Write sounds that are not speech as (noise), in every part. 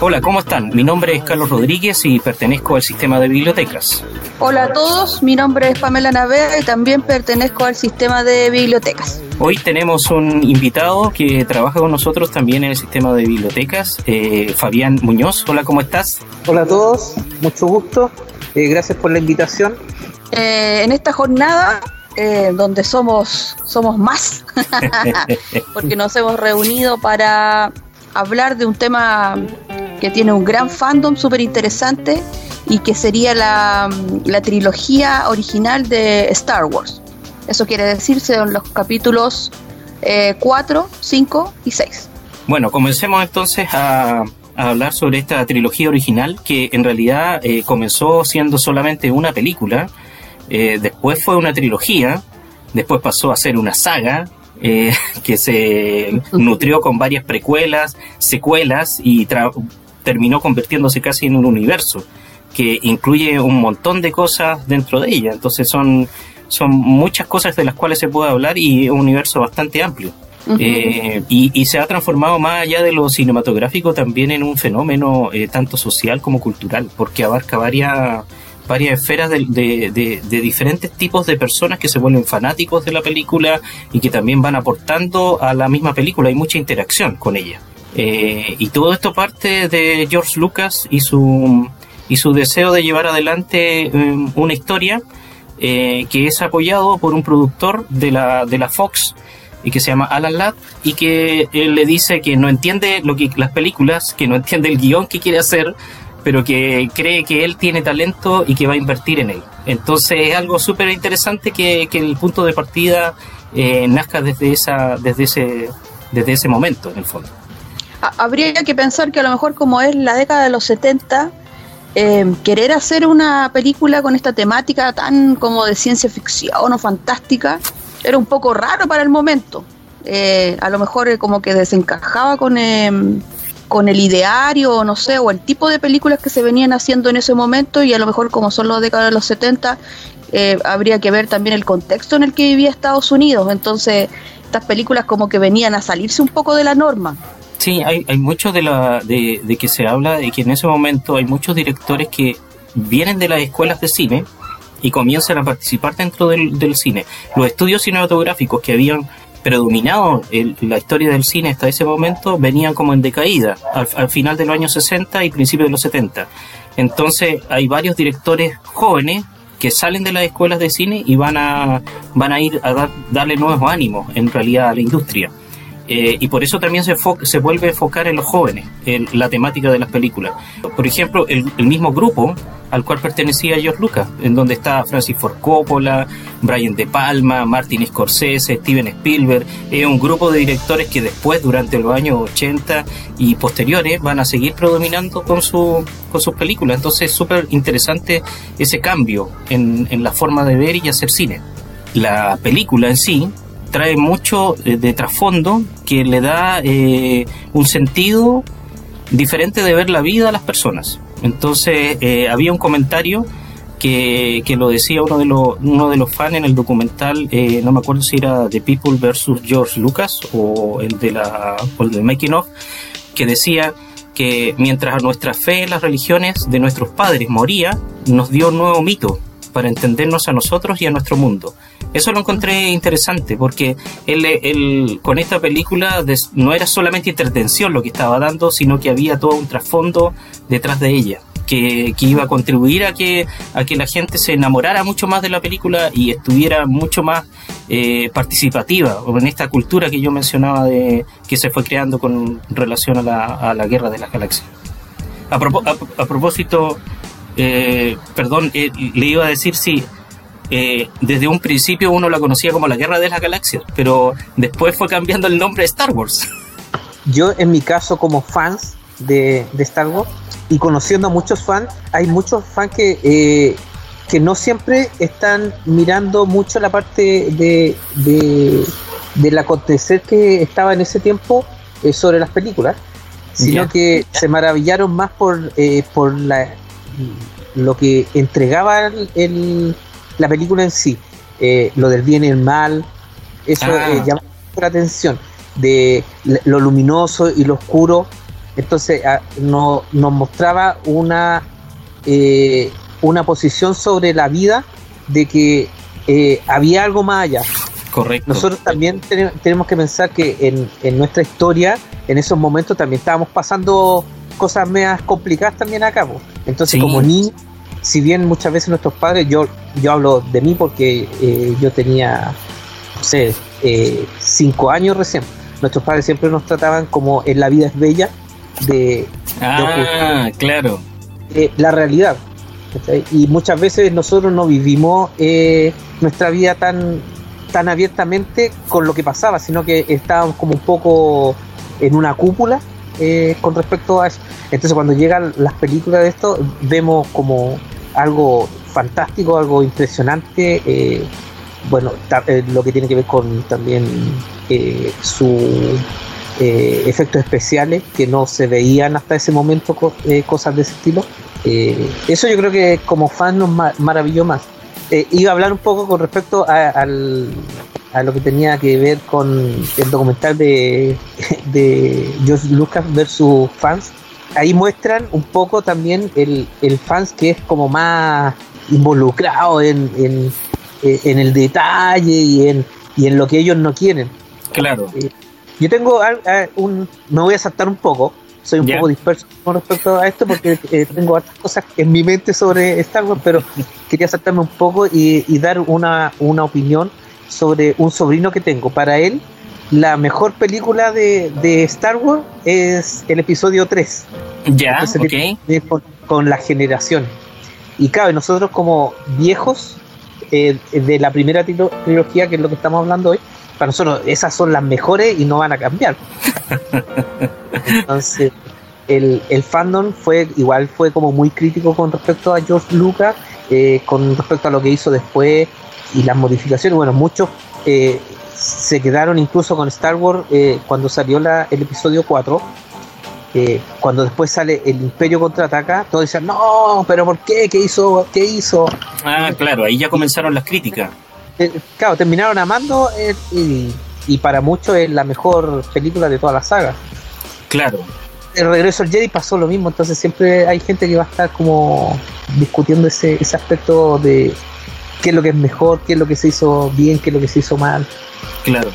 Hola, ¿cómo están? Mi nombre es Carlos Rodríguez y pertenezco al sistema de bibliotecas. Hola a todos, mi nombre es Pamela Navea y también pertenezco al sistema de bibliotecas. Hoy tenemos un invitado que trabaja con nosotros también en el sistema de bibliotecas, eh, Fabián Muñoz. Hola, ¿cómo estás? Hola a todos, mucho gusto. Eh, gracias por la invitación. Eh, en esta jornada donde somos, somos más, (laughs) (laughs) porque nos hemos reunido para hablar de un tema que tiene un gran fandom súper interesante y que sería la, trilogía original de Star Wars. Eso quiere decir son los capítulos 4, eh, 5 y 6. Bueno, comencemos entonces a, hablar sobre esta trilogía original que en realidad eh, comenzó siendo solamente una película, eh, después fue una trilogía, después pasó a ser una saga (laughs) que se nutrió con varias precuelas, secuelas y terminó convirtiéndose casi en un universo que incluye un montón de cosas dentro de ella. Entonces son, son muchas cosas de las cuales se puede hablar y un universo bastante amplio. Eh, y, se ha transformado más allá de lo cinematográfico también en un fenómeno eh, tanto social como cultural, porque abarca varias, varias esferas de, de, diferentes tipos de personas que se vuelven fanáticos de la película y que también van aportando a la misma película. Hay mucha interacción con ella. Eh, y todo esto parte de George Lucas y su, y su deseo de llevar adelante um, una historia eh, que es apoyado por un productor de la, de la Fox y que se llama Alan Ladd y que él le dice que no entiende lo que las películas, que no entiende el guion que quiere hacer, pero que cree que él tiene talento y que va a invertir en él. Entonces es algo súper interesante que, que, el punto de partida eh, nazca desde, esa, desde, ese, desde ese momento, en el fondo habría que pensar que a lo mejor como es la década de los 70, eh, querer hacer una película con esta temática tan como de ciencia ficción o fantástica era un poco raro para el momento. Eh, a lo mejor eh, como que desencajaba con, con el ideario, no sé, o el tipo de películas que se venían haciendo en ese momento y a lo mejor como son las décadas de los 70, habría que ver también el contexto en el que vivía Estados Unidos. Entonces, estas películas como que venían a salirse un poco de la norma. Sí, hay, hay mucho de, la, de, que se habla de que en ese momento hay muchos directores que vienen de las escuelas de cine y comienzan a participar dentro del, cine. Los estudios cinematográficos que habían predominado en la historia del cine hasta ese momento venían como en decaída al, al, final de los años 60 y principios de los 70. Entonces hay varios directores jóvenes que salen de las escuelas de cine y van a, van a ir a darle nuevos ánimos en realidad a la industria. Eh, y por eso también se, se vuelve a enfocar en los jóvenes, en la temática de las películas. Por ejemplo, el, mismo grupo al cual pertenecía George Lucas, en donde está Francis Ford Coppola, Brian De Palma, Martin Scorsese, Steven Spielberg, es un grupo de directores que después, durante los años 80 y posteriores, van a seguir predominando con, su, con sus películas. Entonces es súper interesante ese cambio en, en la forma de ver y hacer cine. La película en sí trae mucho eh, de, trasfondo que le da eh, un sentido diferente de ver la vida a las personas. Entonces eh, había un comentario que, que, lo decía uno de los uno de los fans en el documental, no me acuerdo si era The People versus George Lucas o el de la o el de Making of, que decía que mientras nuestra fe en las religiones de nuestros padres moría, nos dio un nuevo mito para entendernos a nosotros y a nuestro mundo. Eso lo encontré interesante porque él, con esta película no era solamente entretención lo que estaba dando, sino que había todo un trasfondo detrás de ella. Que, iba a contribuir a que, a que la gente se enamorara mucho más de la película y estuviera mucho más eh, participativa en esta cultura que yo mencionaba de que se fue creando con relación a la, a la guerra de las galaxias. A, propósito, eh, perdón, eh, le iba a decir si eh, desde un principio uno la conocía como la Guerra de las Galaxias, pero después fue cambiando el nombre de Star Wars. (laughs) Yo, en mi caso, como fans de, Star Wars, y conociendo a muchos fans, hay muchos fans que, eh, que no siempre están mirando mucho la parte de, de del acontecer que estaba en ese tiempo eh, sobre las películas, sino que se maravillaron más por, eh, por la, lo que entregaba el, la película en sí, eh, lo del bien y el mal, eso ah. llamó la atención, de lo luminoso y lo oscuro, entonces ah, no, nos mostraba una, una posición sobre la vida de que había algo más allá, Correcto. Nosotros también tenemos que pensar que en, nuestra historia, en esos momentos también estábamos pasando cosas más complicadas también acá. Entonces, como niño, si bien muchas veces nuestros padres, yo, yo hablo de mí porque eh, yo tenía, no sé, eh, cinco años recién, nuestros padres siempre nos trataban como en la vida es bella de... Ah, claro. Eh, la realidad. Y muchas veces nosotros no vivimos nuestra vida tan tan abiertamente con lo que pasaba, sino que estábamos como un poco en una cúpula eh, con respecto a eso. Entonces cuando llegan las películas de esto, vemos como algo fantástico, algo impresionante, eh, bueno, eh, lo que tiene que ver con también su efectos especiales que no se veían hasta ese momento, cosas de ese estilo. eso yo creo que como fan nos maravilló más. Eh, iba a hablar un poco con respecto a, lo que tenía que ver con el documental de, de George Lucas versus fans. Ahí muestran un poco también el, el fans que es como más involucrado en, en, eh, el detalle y en, y en lo que ellos no quieren. Claro. Eh, yo tengo un. Me voy a saltar un poco, soy un poco disperso con respecto a esto porque eh, tengo otras cosas en mi mente sobre Star Wars, pero (laughs) quería saltarme un poco y, dar una, opinión sobre un sobrino que tengo. Para él, la mejor película de, Star Wars es el episodio 3. Ya, con, con, la generación. Y claro, nosotros como viejos eh, de la primera trilogía, que es lo que estamos hablando hoy, para nosotros esas son las mejores y no van a cambiar. (laughs) Entonces, el, el, fandom fue igual fue como muy crítico con respecto a George Lucas, eh, con respecto a lo que hizo después y las modificaciones. Bueno, muchos eh, se quedaron incluso con Star Wars eh, cuando salió la, el episodio 4. cuando después sale el Imperio contraataca, todos decían, no, pero ¿por qué? ¿Qué hizo? ¿Qué hizo? Ah, claro, ahí ya comenzaron las críticas. claro, terminaron amando y, y para muchos es la mejor película de toda la saga. Claro. El regreso al Jedi pasó lo mismo, entonces siempre hay gente que va a estar como discutiendo ese, ese aspecto de qué es lo que es mejor, qué es lo que se hizo bien, qué es lo que se hizo mal. Claro,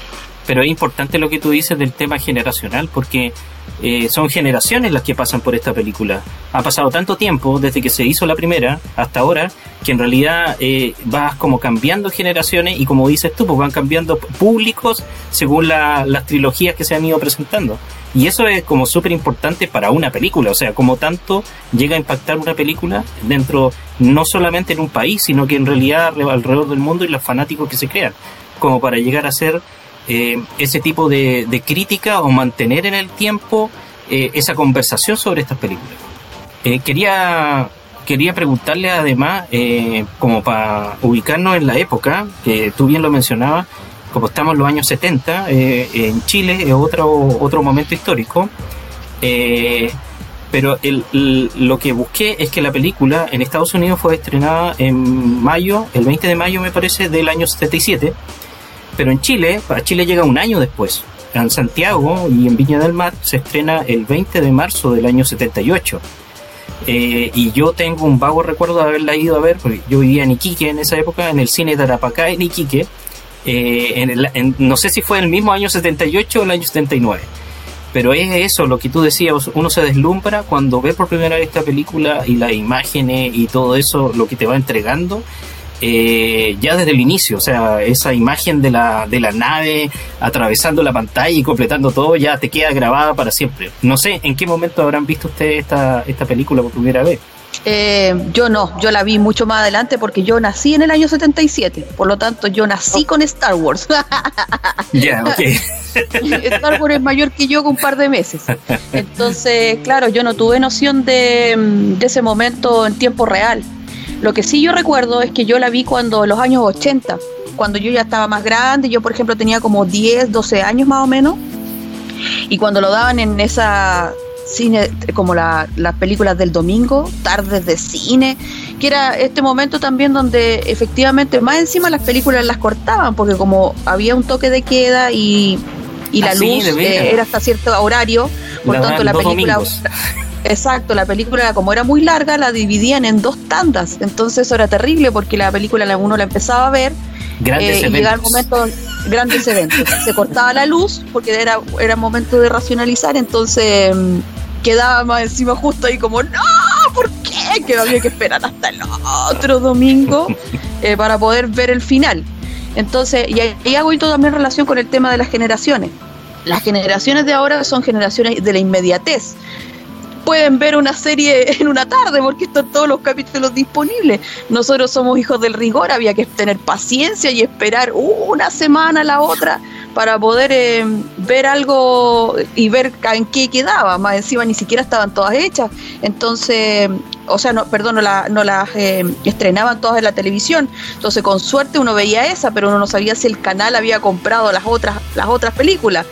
pero es importante lo que tú dices del tema generacional, porque eh, son generaciones las que pasan por esta película. Ha pasado tanto tiempo desde que se hizo la primera hasta ahora que en realidad eh, vas como cambiando generaciones y como dices tú, pues van cambiando públicos según las trilogías que se han ido presentando. Y eso es como súper importante para una película, o sea, como tanto llega a impactar una película dentro, no solamente en un país, sino que en realidad alrededor del mundo y los fanáticos que se crean, como para llegar a ser eh, ese tipo de, crítica o mantener en el tiempo eh, esa conversación sobre estas películas. Eh, quería, quería preguntarle además, como para ubicarnos en la época, que tú bien lo mencionabas, como estamos en los años 70, en Chile es otro, otro momento histórico. pero lo que busqué es que la película en Estados Unidos fue estrenada en mayo, el 20 de mayo me parece, del año 77 pero en Chile, para Chile llega un año después. En Santiago y en Viña del Mar se estrena el 20 de marzo del año 78. Eh, y yo tengo un vago recuerdo de haberla ido a ver, porque yo vivía en Iquique en esa época, en el cine de Arapacá en Iquique. Eh, en el, no sé si fue el mismo año 78 o el año 79. Pero es eso, lo que tú decías, uno se deslumbra cuando ve por primera vez esta película y las imágenes y todo eso, lo que te va entregando eh, ya desde el inicio, o sea, esa imagen de la, de la nave atravesando la pantalla y completando todo ya te queda grabada para siempre. No sé en qué momento habrán visto ustedes esta, esta película por primera vez. Eh, yo no, yo la vi mucho más adelante porque yo nací en el año 77, por lo tanto yo nací con Star Wars. (laughs) Ya, ok. Star Wars es mayor que yo con un par de meses. Entonces, claro, yo no tuve noción de, de ese momento en tiempo real. Lo que sí yo recuerdo es que yo la vi cuando en los años 80, cuando yo ya estaba más grande, yo por ejemplo tenía como 10, 12 años más o menos, y cuando lo daban en esa cine como la- las películas del domingo, tardes de cine, que era este momento también donde efectivamente más encima las películas las cortaban, porque como había un toque de queda y, y la Ah, luz eh, era hasta cierto horario, por La tanto la película... domingos. (laughs) Exacto, la película como era muy larga la dividían en dos tandas, entonces eso era terrible porque la película la- uno la empezaba a ver Grandes eh, y llegaba el momento grandes eventos. Se cortaba la luz porque era, era momento de racionalizar, entonces mm, quedaba más encima justo ahí como, no, ¿por qué? Que había que esperar hasta el otro domingo (laughs) eh, para poder ver el final. Entonces, y ahí hago esto también en relación con el tema de las generaciones. Las generaciones de ahora son generaciones de la inmediatez pueden ver una serie (laughs) en una tarde porque están todos los capítulos disponibles. Nosotros somos hijos del rigor, había que tener paciencia y esperar una semana a la otra para poder eh, ver algo y ver en qué quedaba. Más encima ni siquiera estaban todas hechas. Entonces, o sea, no, perdón, no las eh, estrenaban todas en la televisión. Entonces, con suerte uno veía esa, pero uno no sabía si el canal había comprado las otras, las otras películas.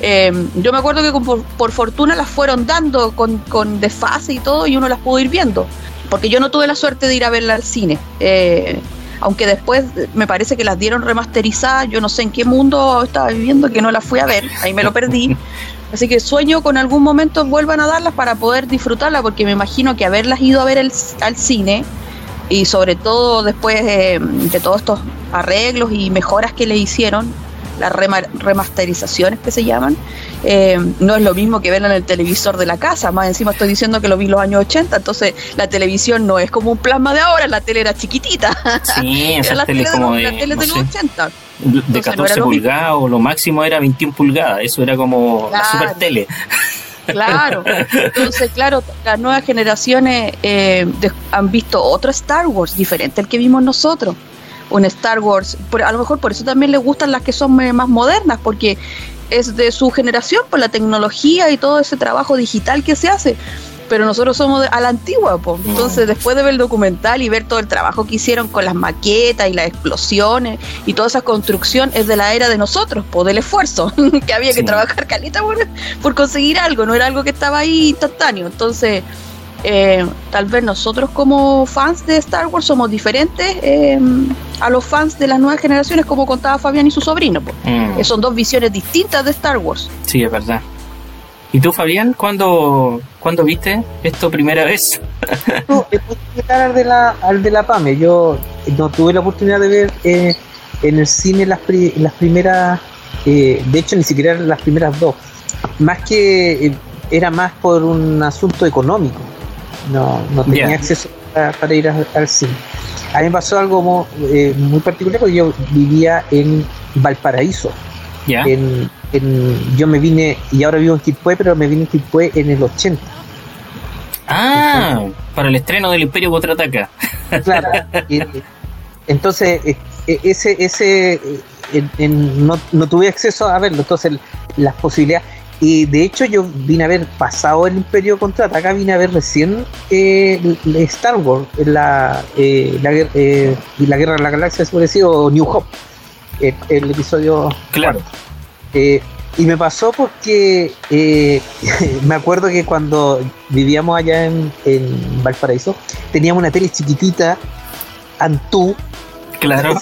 Eh, yo me acuerdo que con- por, por fortuna las fueron dando con, con desfase y todo y uno las pudo ir viendo. Porque yo no tuve la suerte de ir a verla al cine. Eh, aunque después me parece que las dieron remasterizadas, yo no sé en qué mundo estaba viviendo que no las fui a ver, ahí me lo perdí. (laughs) Así que sueño con algún momento vuelvan a darlas para poder disfrutarlas, porque me imagino que haberlas ido a ver el- al cine y sobre todo después eh, de todos estos arreglos y mejoras que le hicieron, las rema- remasterizaciones que se llaman, eh, no es lo mismo que verla en el televisor de la casa, más encima estoy diciendo que lo vi en los años 80, entonces la televisión no es como un plasma de ahora, la tele era chiquitita, Sí, (laughs) era esas la tele de, como los- de, la tele no de los sé, 80. de era 14 lo mismo. pulgadas o lo máximo era 21 pulgadas. Eso era como la super tele. Claro, entonces claro, las nuevas generaciones eh, de- han visto otro Star Wars diferente al que vimos nosotros. Un Star Wars, por- a lo mejor por eso también les gustan las que son más modernas, porque es de su generación, por la tecnología y todo ese trabajo digital que se hace. Pero nosotros somos de- a la antigua, po. entonces después de ver el documental y ver todo el trabajo que hicieron con las maquetas y las explosiones y toda esa construcción es de la era de nosotros, po, del esfuerzo, (laughs) que había que trabajar calita por, por conseguir algo, no era algo que estaba ahí instantáneo. Entonces, eh, tal vez nosotros como fans de Star Wars somos diferentes eh, a los fans de las nuevas generaciones, como contaba Fabián y su sobrino. Mm, Eh, son dos visiones distintas de Star Wars. sí, es verdad. ¿Y tú, Fabián, cuándo, ¿cuándo viste esto primera vez? No, es muy similar al de la, al de la PAME. Yo no tuve la oportunidad de ver eh, en el cine las, pri- las primeras, eh, de hecho ni siquiera las primeras dos. Más que eh, era más por un asunto económico. No, no tenía Ya. acceso a- para ir a- al cine. A mí me pasó algo mo- eh, muy particular porque yo vivía en Valparaíso. ¿Ya? En, en- yo me vine, y ahora vivo en Quilpué, pero me vine en Quilpué en el 80. Ah, para el estreno del Imperio Contraataca. Claro. (laughs) entonces, eh, eh, ese, ese, eh, en- en- no, no tuve acceso a verlo, entonces las posibilidades. Y de hecho yo vine a ver, pasado el Imperio Contraataca, vine a ver recién eh, Star Wars, la, eh, la, eh, la Guerra de la Galaxia, decir, o New Hope, el, el episodio Claro. eh, y me pasó porque eh, (laughs) me acuerdo que cuando vivíamos allá en, en Valparaíso, teníamos una tele chiquitita, Antú, Claro.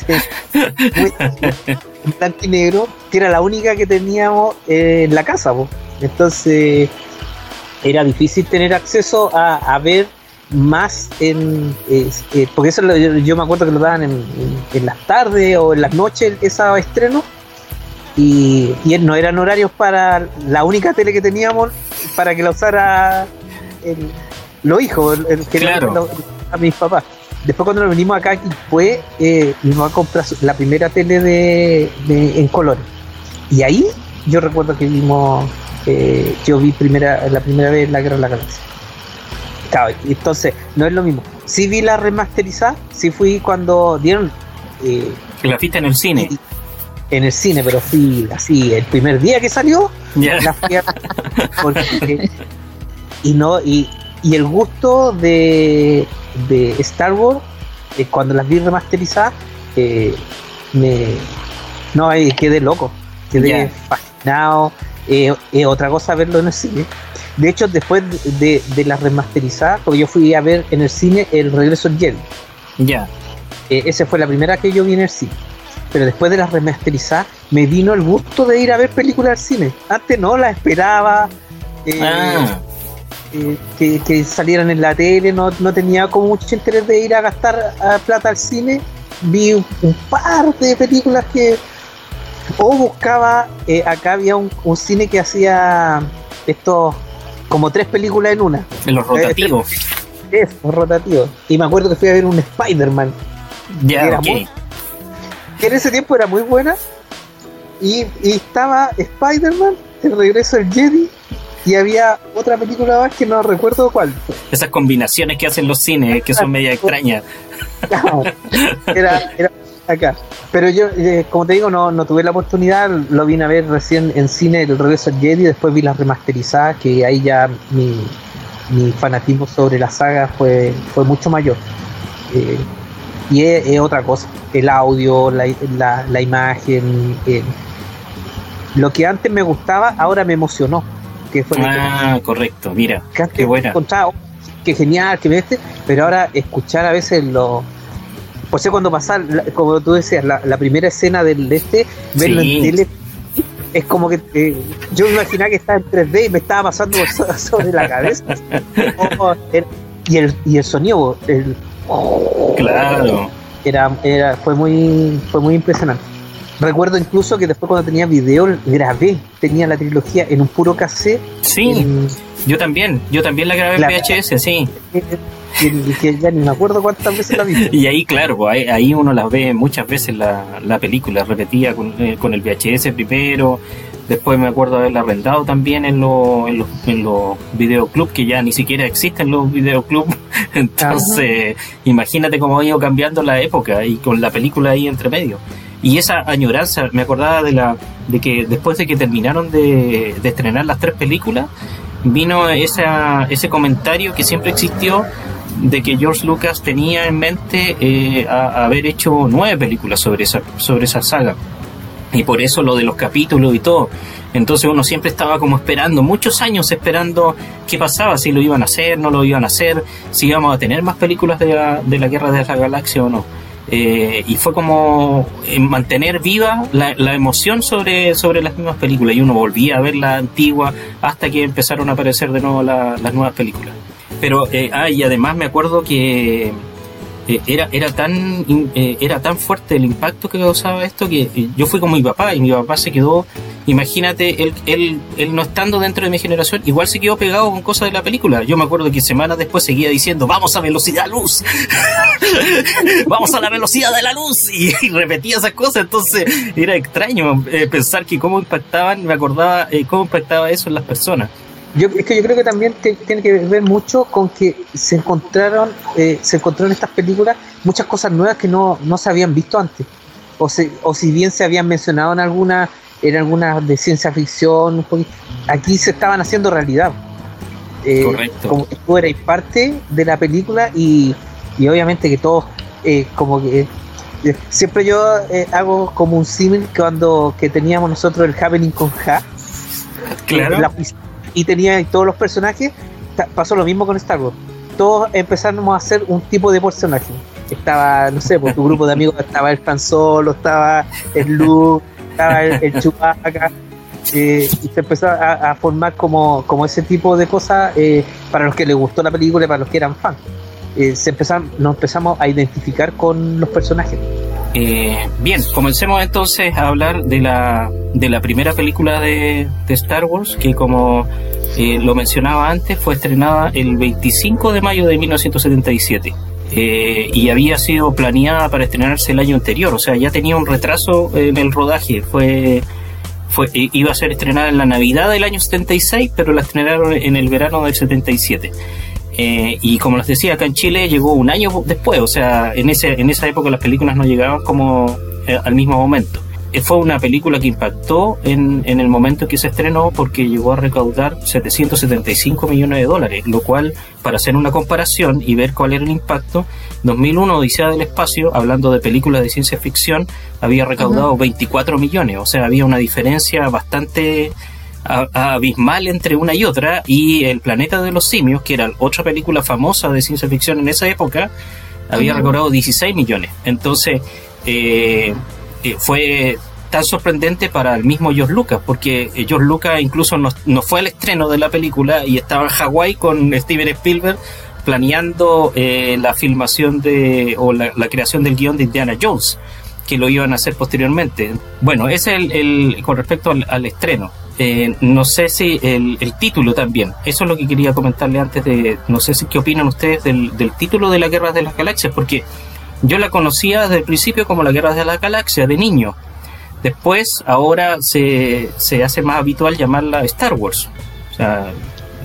Blanco y negro, que era la única que teníamos eh, en la casa. po. Entonces era difícil tener acceso a, a ver más en eh, eh, porque eso lo- yo, yo me acuerdo que lo daban en, en- en las tardes o en las noches esos estrenos y, y no eran horarios para la única tele que teníamos para que la usara el- los hijos el, el Claro. a mis papás después cuando nos venimos acá fue eh, vimos a comprar la primera tele de, en color y ahí yo recuerdo que vimos eh, yo vi primera la primera vez la guerra de la galaxia. Claro, entonces no es lo mismo. Sí vi la remasterizada sí fui cuando dieron eh, la viste en el cine. en el cine pero fui así el primer día que salió la fui a, (laughs) y no y, y el gusto de, de Star Wars eh, cuando las vi remasterizadas, eh, me no quedé loco, quedé fascinado. Eh, otra cosa verlo en el cine. De hecho, después de, de las remasterizadas, porque yo fui a ver en el cine El Regreso del Jedi. Ya. esa fue la primera que yo vi en el cine. Pero después de las remasterizadas, me vino el gusto de ir a ver películas al cine. Antes no la esperaba. Ah que, salieran en la tele, no, tenía como mucho interés de ir a gastar plata al cine. Vi un, par de películas que. O buscaba, eh, acá había un, cine que hacía estos como tres películas en una. En los rotativos. Es, los rotativos. Y me acuerdo que fui a ver un Spider-Man. Ya, que en ese tiempo era muy buena. Y, y estaba Spider-Man, el regreso del Jedi y había otra película más que no recuerdo cuál. Esas combinaciones que hacen los cines, que son media extrañas. era, era acá. Pero yo, eh, como te digo, no, no tuve la oportunidad, lo vine a ver recién en cine el regreso al Jedi, después vi las remasterizadas, que ahí ya mi, mi fanatismo sobre la saga fue, fue mucho mayor. Eh, y es, otra cosa, el audio, la, la, la imagen, lo que antes me gustaba, ahora me emocionó ah, correcto, mira. qué buena. qué genial, que este, pero ahora escuchar a veces lo. Por ser cuando pasar, como tú decías, la, primera escena del este, verlo en tele, es como que eh, yo me imaginaba que estaba en 3D y me estaba pasando (laughs) sobre la cabeza. (laughs) y, el, y el sonido, el, claro. Era, era, fue muy, fue muy impresionante. Recuerdo incluso que después cuando tenía video grabé, tenía la trilogía en un puro cassette. Sí, yo también, yo también la grabé en VHS, sí. (laughs) Que, ya ni me acuerdo cuántas veces la vi. (laughs) Y ahí, claro, pues, ahí, uno las ve muchas veces la, la película, repetida con, eh, con el VHS primero, Después me acuerdo haberla arrendado también en, los en, los, en los videoclubs, que ya ni siquiera existen los videoclubs. (laughs) Entonces, imagínate cómo ha ido cambiando la época y con la película ahí entre medio. Y esa añoranza, me acordaba de la de que después de que terminaron de, estrenar las tres películas, vino ese comentario que siempre existió de que George Lucas tenía en mente eh, haber hecho nueve películas sobre esa, sobre esa saga. Y por eso lo de los capítulos y todo. Entonces uno siempre estaba como esperando, muchos años esperando qué pasaba, si lo iban a hacer, no lo iban a hacer, si íbamos a tener más películas de la, de la Guerra de la Galaxia o no. Eh, y fue como eh, mantener viva la, emoción sobre, sobre las mismas películas y uno volvía a ver la antigua hasta que empezaron a aparecer de nuevo las nuevas películas. Pero, eh, ah, y además me acuerdo que eh, era, era, tan, eh, era tan fuerte el impacto que causaba esto que eh, yo fui con mi papá y mi papá se quedó, imagínate, él, él, él no estando dentro de mi generación, igual se quedó pegado con cosas de la película. Yo me acuerdo que semanas después seguía diciendo, vamos a velocidad luz, (laughs) vamos a la velocidad de la luz y, repetía esas cosas, entonces era extraño pensar que cómo impactaban, me acordaba cómo impactaba eso en las personas. Yo, es que yo creo que también tiene que ver mucho con que se encontraron, eh, se encontraron en estas películas muchas cosas nuevas que no, no se habían visto antes. O, o si bien se habían mencionado en algunas en algunas de ciencia ficción, aquí se estaban haciendo realidad. Eh, Correcto. Como que tú eras parte de la película y, y obviamente que todos, eh, como que eh, siempre yo hago como un símil cuando que teníamos nosotros el Happening con Ja. Claro y tenía todos los personajes, pasó lo mismo con Star Wars. Todos empezamos a hacer un tipo de personaje. Estaba, no sé, por pues, tu (laughs) grupo de amigos estaba el Fan Solo, estaba el Luke, estaba el, el Chewbacca, eh, y se empezó a, formar como, como ese tipo de cosas eh, para los que les gustó la película y para los que eran fans. Eh, se nos empezamos a identificar con los personajes. Eh, bien, comencemos entonces a hablar de la, de la primera película de, Star Wars, que como eh, lo mencionaba antes, fue estrenada el 25 de mayo de 1977. eh, y había sido planeada para estrenarse el año anterior, o sea, ya tenía un retraso en el rodaje, fue, fue iba a ser estrenada en la Navidad del año 76, pero la estrenaron en el verano del 77. Eh, y como les decía, acá en Chile llegó un año después, o sea, en, ese, en esa época las películas no llegaban como eh, al mismo momento. Eh, fue una película que impactó en, en el momento que se estrenó porque llegó a recaudar 775 millones de dólares, lo cual, para hacer una comparación y ver cuál era el impacto, 2001 Odisea del Espacio, hablando de películas de ciencia ficción, había recaudado 24 millones, o sea, había una diferencia bastante abismal entre una y otra y El planeta de los simios, que era otra película famosa de ciencia ficción en esa época, había recaudado 16 millones. Entonces, eh, eh, fue tan sorprendente para el mismo George Lucas, porque George Lucas incluso no, fue al estreno de la película y estaba en Hawái con Steven Spielberg planeando eh, la filmación de o la, creación del guion de Indiana Jones, que lo iban a hacer posteriormente. Bueno, ese es el, con respecto al, estreno. No sé si el, título también, eso es lo que quería comentarle antes de, no sé si qué opinan ustedes del, del título de la Guerra de las Galaxias, porque yo la conocía desde el principio como la Guerra de la Galaxia, de niño. Después, ahora se, se hace más habitual llamarla Star Wars. O sea,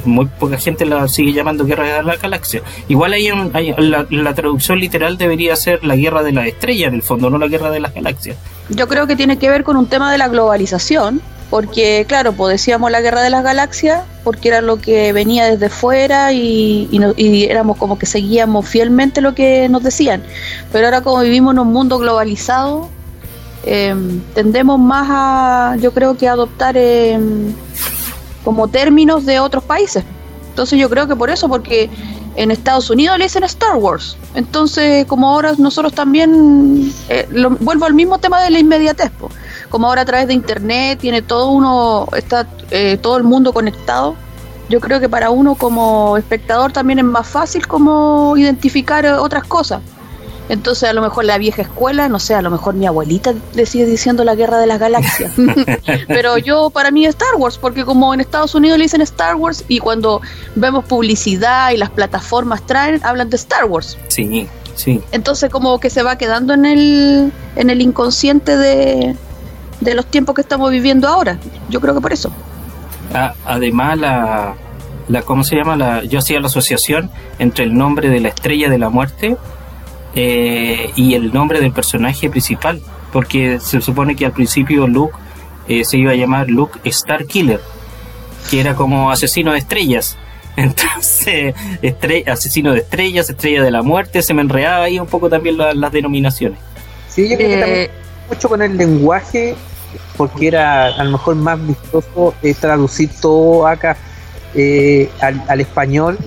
muy poca gente la sigue llamando Guerra de la Galaxia. Igual hay, la, traducción literal debería ser la Guerra de la Estrella, en el fondo, no la Guerra de las Galaxias. Yo creo que tiene que ver con un tema de la globalización, porque claro, pues decíamos la guerra de las galaxias, porque era lo que venía desde fuera y, y, éramos como que seguíamos fielmente lo que nos decían. Pero ahora como vivimos en un mundo globalizado, em, tendemos más a, yo creo que adoptar em, como términos de otros países. Entonces yo creo que por eso, porque en Estados Unidos le dicen Star Wars. Entonces, como ahora nosotros también, eh, vuelvo al mismo tema de la inmediatez, como ahora a través de internet tiene todo uno, está eh, todo el mundo conectado. Yo creo que para uno como espectador también es más fácil como identificar otras cosas. Entonces a lo mejor la vieja escuela, no sé, a lo mejor mi abuelita le sigue diciendo la guerra de las galaxias. (laughs) Pero yo para mí Star Wars, porque como en Estados Unidos le dicen Star Wars y cuando vemos publicidad y las plataformas traen, hablan de Star Wars. Sí, sí. Entonces como que se va quedando en el, en el inconsciente de, de los tiempos que estamos viviendo ahora. Yo creo que por eso. Ah, además la, la, ¿cómo se llama? La, yo hacía la asociación entre el nombre de la estrella de la muerte eh, y el nombre del personaje principal, porque se supone que al principio Luke eh, se iba a llamar Luke Star Killer, que era como asesino de estrellas. (laughs) Entonces, asesino de estrellas, estrella de la muerte, se me enredaba ahí un poco también las denominaciones. Sí, yo creo que también eh, mucho con el lenguaje, porque era a lo mejor más vistoso traducir todo acá al, al, español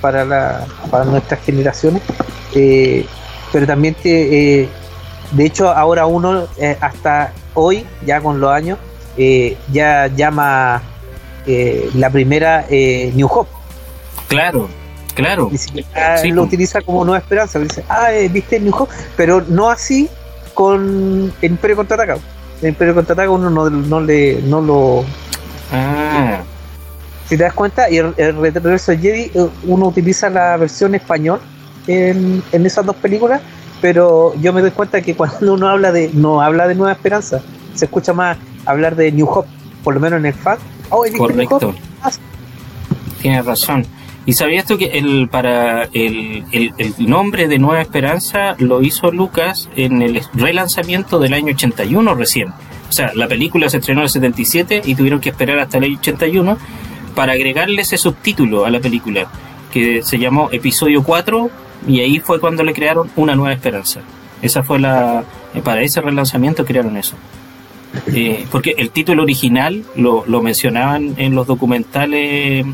para, la, para nuestras generaciones pero también te, eh, de hecho ahora uno eh, hasta hoy, ya con los años, eh, ya llama la primera New Hope. Claro, claro. Y lo utiliza como Nueva Esperanza, dice, ah, viste New Hope, pero no así con el Imperio Contraataca. El Imperio Contraataca uno no, no, le, no lo... Ah. Si te das cuenta, y el, el Retroverso Jedi, uno utiliza la versión español en, esas dos películas, pero yo me doy cuenta que cuando uno habla de, no habla de Nueva Esperanza, se escucha más hablar de New Hope, por lo menos en el fan. Oh, Correcto. Tienes razón. ¿Y sabías tú que el, para el, el, nombre de Nueva Esperanza lo hizo Lucas en el relanzamiento del año 81 recién? O sea, la película se estrenó en el 77 y tuvieron que esperar hasta el año 81 para agregarle ese subtítulo a la película, que se llamó Episodio 4, y ahí fue cuando le crearon una nueva esperanza. Esa fue la. Para ese relanzamiento crearon eso. Eh, porque el título original lo, lo, mencionaban en los documentales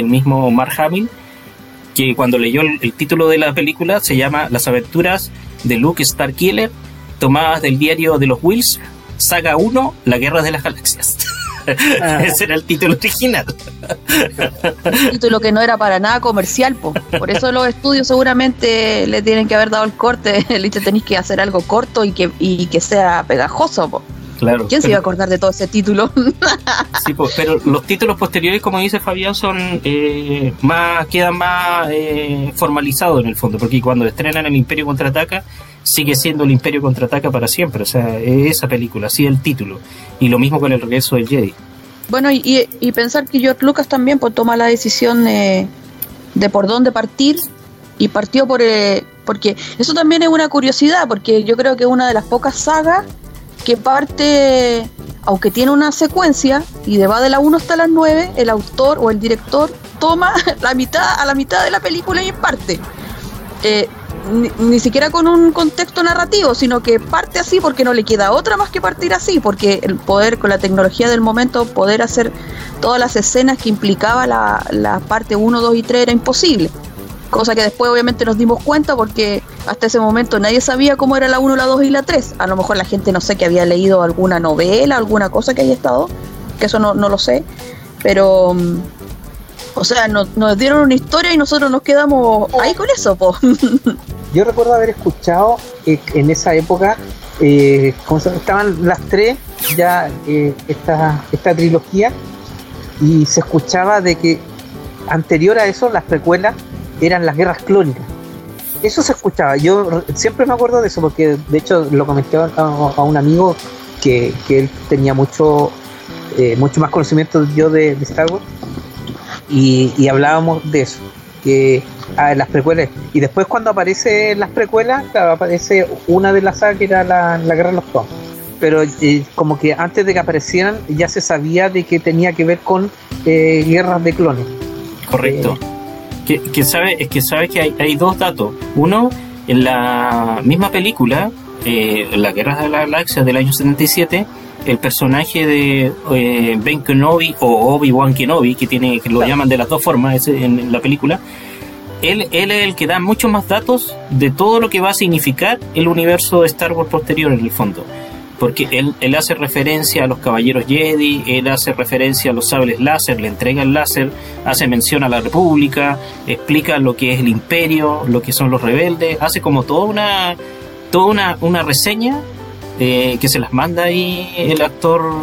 el mismo Mark Hamill, que cuando leyó el, título de la película se llama Las aventuras de Luke Starkiller, tomadas del diario de los Wills, Saga 1, La Guerra de las Galaxias. (laughs) Ah. Ese era el título original. título que no era para nada comercial, por eso los estudios seguramente le tienen que haber dado el corte. (laughs) Le tenéis que hacer algo corto y que, y que sea pegajoso. Claro. ¿Quién se iba a acordar de todo ese título? Sí, pues, pero los títulos posteriores, como dice Fabián, son eh, más quedan más eh, formalizados en el fondo, porque cuando estrenan el Imperio contraataca sigue siendo el Imperio contraataca para siempre, o sea, es esa película, así el título, y lo mismo con el regreso del Jedi. Bueno, y, y- pensar que George Lucas también pues, toma la decisión de, de por dónde partir y partió por... eh, porque eso también es una curiosidad, porque yo creo que es una de las pocas sagas que parte, aunque tiene una secuencia y de va de la 1 hasta la 9, el autor o el director toma (laughs) la mitad a la mitad de la película y en parte. Eh, ni, ni siquiera con un contexto narrativo, sino que parte así porque no le queda otra más que partir así, porque el poder, con la tecnología del momento, poder hacer todas las escenas que implicaba la, la parte 1, 2 y 3 era imposible. Cosa que después obviamente nos dimos cuenta porque hasta ese momento nadie sabía cómo era la 1, la 2 y la 3. A lo mejor la gente no sé que había leído alguna novela, alguna cosa que haya estado, que eso no, no lo sé. Pero, mm, o sea, no- nos dieron una historia y nosotros nos quedamos ahí con eso. (laughs) Yo recuerdo haber escuchado eh, en esa época, eh, ¿cómo se llama? estaban las tres, ya eh, esta, esta trilogía, y se escuchaba de que anterior a eso, las precuelas eran las guerras clónicas. Eso se escuchaba. Yo re- siempre me acuerdo de eso porque, de hecho, lo comenté a, a un amigo que, que él tenía mucho, eh, mucho más conocimiento yo de, de Star Wars y, y hablábamos de eso. Que ah, las precuelas. Y después, cuando aparece las precuelas, claro, aparece una de las sagas que era la, la Guerra de los Clones. Pero eh, como que antes de que aparecieran, ya se sabía de que tenía que ver con eh, guerras de clones. Correcto. Que, que sabe, es que sabe que hay, hay dos datos. Uno, en la misma película, eh, La Guerra de la Galaxia del año 77, el personaje de eh, Ben Kenobi o Obi-Wan Kenobi, que tiene que lo Claro. llaman de las dos formas ese- en, la película, él, él es el que da muchos más datos de todo lo que va a significar el universo de Star Wars posterior en el fondo. Porque él, él hace referencia a los caballeros Jedi, él hace referencia a los sables láser, le entrega el láser, hace mención a la República, explica lo que es el Imperio, lo que son los rebeldes, hace como toda una, toda una, una reseña eh, que se las manda ahí el actor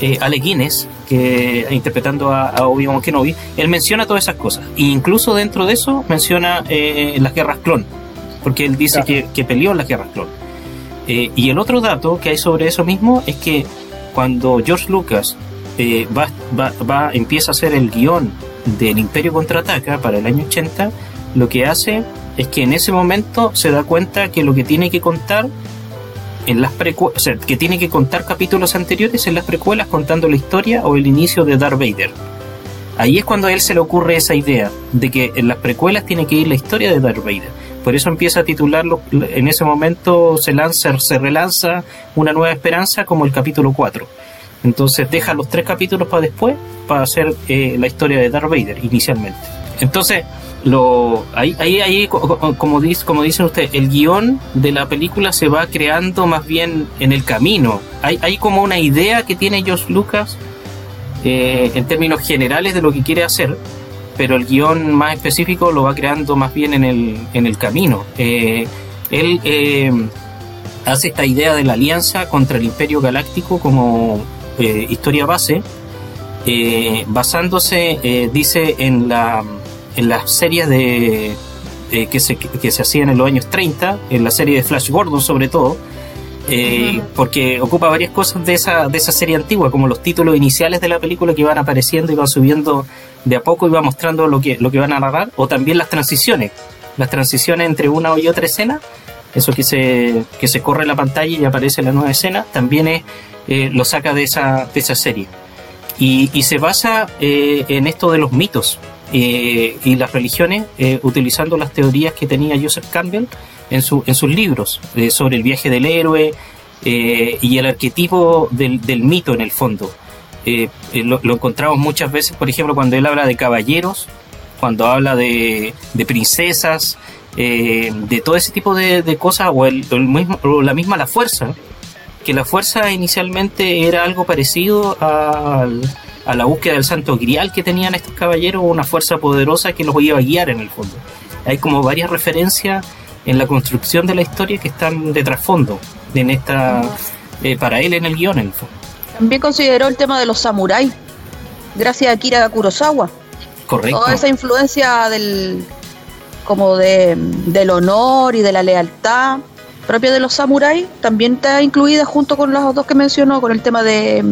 eh, Alec Guinness, que interpretando a, a Obi-Wan Kenobi, él menciona todas esas cosas. E incluso dentro de eso menciona eh, las guerras clon, porque él dice Claro. que, que peleó en las guerras clon. Eh, y el otro dato que hay sobre eso mismo es que cuando George Lucas eh, va, empieza a hacer el guion del Imperio Contraataca para el año 80, lo que hace es que en ese momento se da cuenta que lo que tiene que contar en las o sea, que tiene que contar capítulos anteriores en las precuelas contando la historia o el inicio de Darth Vader. Ahí es cuando a él se le ocurre esa idea de que en las precuelas tiene que ir la historia de Darth Vader. Por eso empieza a titularlo, en ese momento se lanza, se relanza Una Nueva Esperanza como el capítulo 4. Entonces deja los tres capítulos para después, para hacer eh, la historia de Darth Vader inicialmente. Entonces, lo, ahí, ahí, ahí co- co- como, dice, como dicen ustedes, el guion de la película se va creando más bien en el camino. Hay, hay como una idea que tiene George Lucas eh, en términos generales de lo que quiere hacer, pero el guion más específico lo va creando más bien en el, en el camino. Eh, él eh, hace esta idea de la alianza contra el Imperio Galáctico como eh, historia base, basándose, dice, en, la, en las series de, que, se, que se hacían en los años 30, en la serie de Flash Gordon sobre todo, eh, porque ocupa varias cosas de esa, de esa serie antigua, como los títulos iniciales de la película que van apareciendo y van subiendo de a poco y va mostrando lo que, lo que van a narrar, o también las transiciones, las transiciones entre una y otra escena, eso que se, que se corre en la pantalla y aparece la nueva escena, también es, eh, lo saca de esa, de esa serie. Y, y se basa eh, en esto de los mitos eh, y las religiones, eh, utilizando las teorías que tenía Joseph Campbell en, su, en sus libros eh, sobre el viaje del héroe eh, y el arquetipo del, del mito en el fondo. Eh, eh, lo, lo encontramos muchas veces, por ejemplo, cuando él habla de caballeros, cuando habla de, de princesas, eh, de todo ese tipo de, de cosas, o, el, el mismo, o la misma la fuerza, que la fuerza inicialmente era algo parecido al- a la búsqueda del santo grial que tenían estos caballeros, una fuerza poderosa que los iba a guiar en el fondo. Hay como varias referencias en la construcción de la historia que están de trasfondo en esta eh, para él en el guion. En el fondo. También consideró el tema de los samuráis, gracias a Akira Kurosawa. Correcto. Toda esa influencia del como de, del honor y de la lealtad propia de los samuráis también está incluida junto con los dos que mencionó, con el tema de,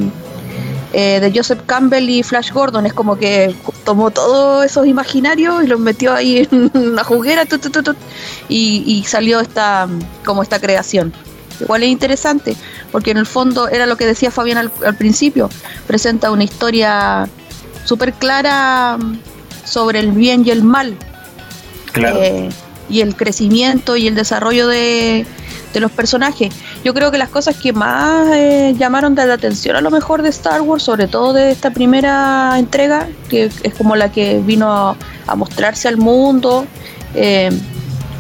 eh, de Joseph Campbell y Flash Gordon. Es como que tomó todos esos imaginarios y los metió ahí en (laughs) una juguera y, y salió esta como esta creación. Igual es interesante, porque en el fondo era lo que decía Fabián al, al principio, presenta una historia súper clara sobre el bien y el mal, Claro. eh, y el crecimiento y el desarrollo de, de los personajes. Yo creo que las cosas que más eh, llamaron de la atención a lo mejor de Star Wars, sobre todo de esta primera entrega, que es como la que vino a, mostrarse al mundo, eh,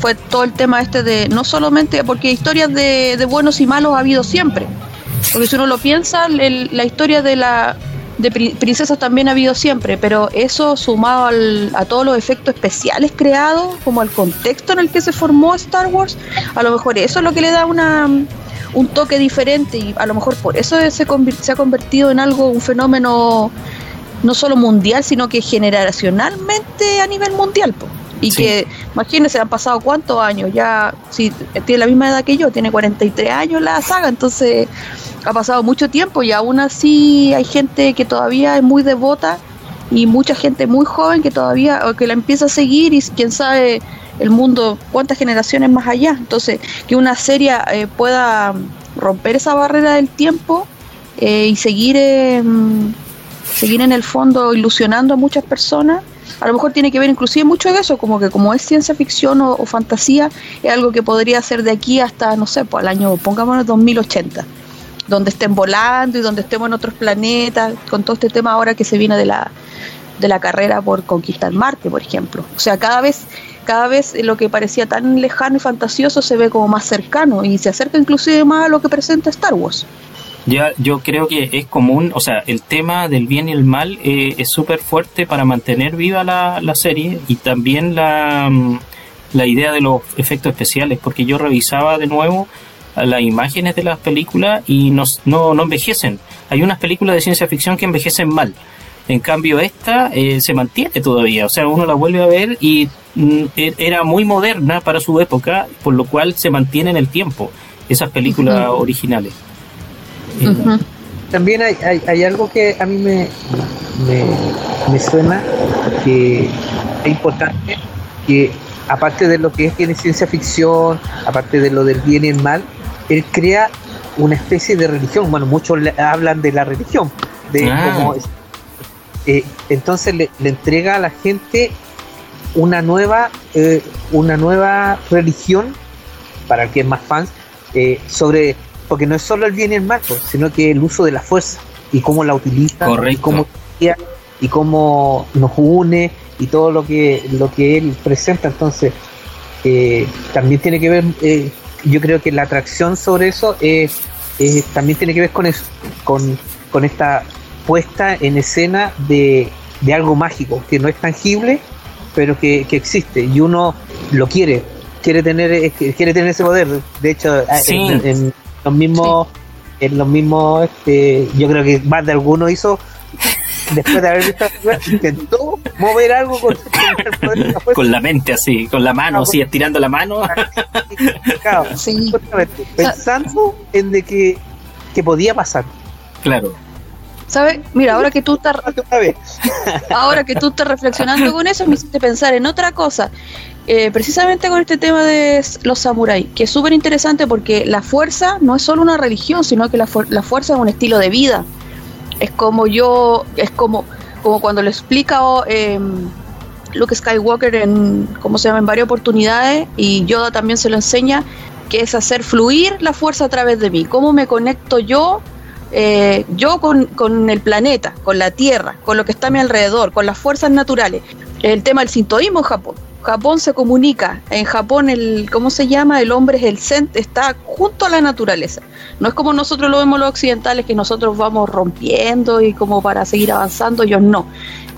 fue todo el tema este de, no solamente, porque historias de, buenos y malos ha habido siempre, porque si uno lo piensa, la historia de la de pri- princesas también ha habido siempre, pero eso sumado al- a todos los efectos especiales creados, como al contexto en el que se formó Star Wars, a lo mejor eso es lo que le da una un toque diferente y a lo mejor por eso se, se ha convertido en algo, un fenómeno no solo mundial, sino que generacionalmente a nivel mundial. Y Sí. que, imagínense, han pasado cuántos años, ya, si tiene la misma edad que yo, tiene 43 años la saga, entonces ha pasado mucho tiempo y aún así hay gente que todavía es muy devota y mucha gente muy joven que todavía o que la empieza a seguir y quién sabe el mundo cuántas generaciones más allá. Entonces, que una serie eh, pueda romper esa barrera del tiempo eh, y seguir eh, seguir en el fondo ilusionando a muchas personas. A lo mejor tiene que ver inclusive mucho de eso, como que como es ciencia ficción o, fantasía, es algo que podría ser de aquí hasta, no sé, pues al año, pongámonos 2080 donde estén volando y donde estemos en otros planetas, con todo este tema ahora que se viene de la, de la carrera por conquistar Marte, por ejemplo. O sea, cada vez, cada vez lo que parecía tan lejano y fantasioso se ve como más cercano y se acerca inclusive más a lo que presenta Star Wars. Ya, yo creo que es común, o sea, el tema del bien y el mal eh, es súper fuerte para mantener viva la, la serie y también la, mm, la idea de los efectos especiales, porque yo revisaba de nuevo las imágenes de las películas y no, no, no envejecen. Hay unas películas de ciencia ficción que envejecen mal. En cambio, esta eh, se mantiene todavía. O sea, uno la vuelve a ver y mm, e- era muy moderna para su época, por lo cual se mantiene en el tiempo esas películas originales. También hay, hay, hay algo que a mí me, me, me suena que es importante, que aparte de lo que es tiene ciencia ficción, aparte de lo del bien y el mal, él crea una especie de religión. Bueno, muchos le- hablan de la religión, de Ah. cómo eh, entonces le, le entrega a la gente una nueva, eh, una nueva religión para el que es más fans eh, sobre porque no es solo el bien y el mal, pues, sino que el uso de la fuerza y cómo la utiliza, Correcto. y cómo y cómo nos une y todo lo que lo que él presenta. Entonces eh, también tiene que ver, eh, yo creo que la atracción sobre eso es, es- también tiene que ver con eso, con, con esta puesta en escena de, de algo mágico que no es tangible, pero que, que existe y uno lo quiere, quiere tener quiere tener ese poder. De hecho, a- Sí. en, en los mismos, en los mismos, este, yo creo que más de alguno hizo después de haber visto intentó mover algo con, con el poder de la fuerza. con la mente así, con la mano así, estirando la mano. (laughs) Claro, (laughs) Sí. justamente, pensando en de que, que podía pasar. Claro. ¿Sabes? Mira, ahora que tú estás ahora que tú estás reflexionando con eso, me hiciste pensar en otra cosa. Eh, precisamente con este tema de los samuráis, que es súper interesante porque la fuerza no es solo una religión, sino que la, fuer- la fuerza es un estilo de vida. Es como yo, es como, como cuando lo explica em, Luke Skywalker en, ¿cómo se llama?, en varias oportunidades, y Yoda también se lo enseña, que es hacer fluir la fuerza a través de mí. ¿Cómo me conecto yo eh, yo con, con el planeta, con la Tierra, con lo que está a mi alrededor, con las fuerzas naturales. El tema del sintoísmo en Japón. Japón se comunica. En Japón, el, ¿cómo se llama? El hombre es el centro, está junto a la naturaleza. No es como nosotros lo vemos los occidentales, que nosotros vamos rompiendo y como para seguir avanzando, ellos no.